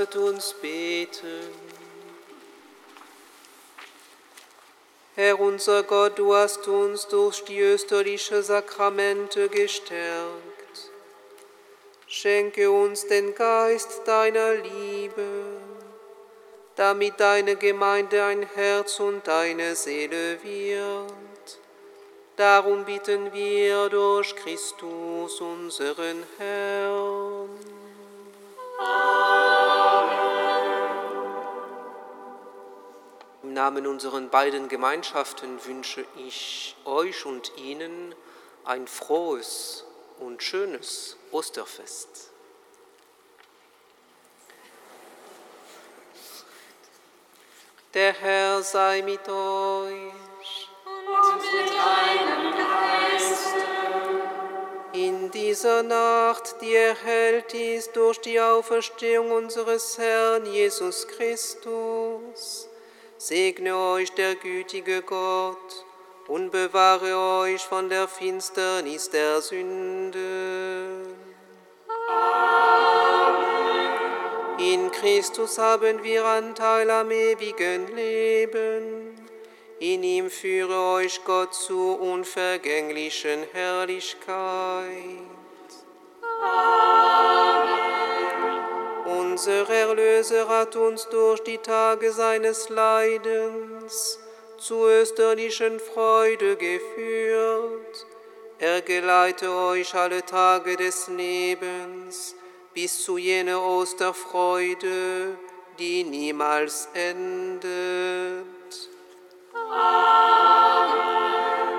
Lasset uns beten. Herr unser Gott, du hast uns durch die österliche Sakramente gestärkt. Schenke uns den Geist deiner Liebe, damit deine Gemeinde ein Herz und eine Seele wird. Darum bitten wir durch Christus, unseren Herrn. Namen unserer beiden Gemeinschaften wünsche ich euch und Ihnen ein frohes und schönes Osterfest. Der Herr sei mit euch. Und mit deinem Geiste. In dieser Nacht, die erhellt ist durch die Auferstehung unseres Herrn Jesus Christus, segne euch der gütige Gott und bewahre euch von der Finsternis der Sünde. In Christus haben wir Anteil am ewigen Leben. In ihm führe euch Gott zur unvergänglichen Herrlichkeit. Unser Erlöser hat uns durch die Tage seines Leidens zu österlichen Freude geführt. Er geleite euch alle Tage des Lebens bis zu jener Osterfreude, die niemals endet.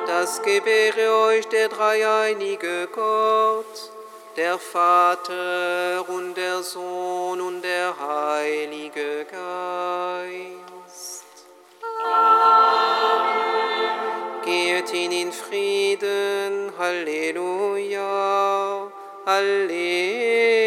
Das gewähre euch der dreieinige Gott, der Vater und der Sohn und der Heilige Geist. Geht hin in Frieden, Halleluja, Halleluja.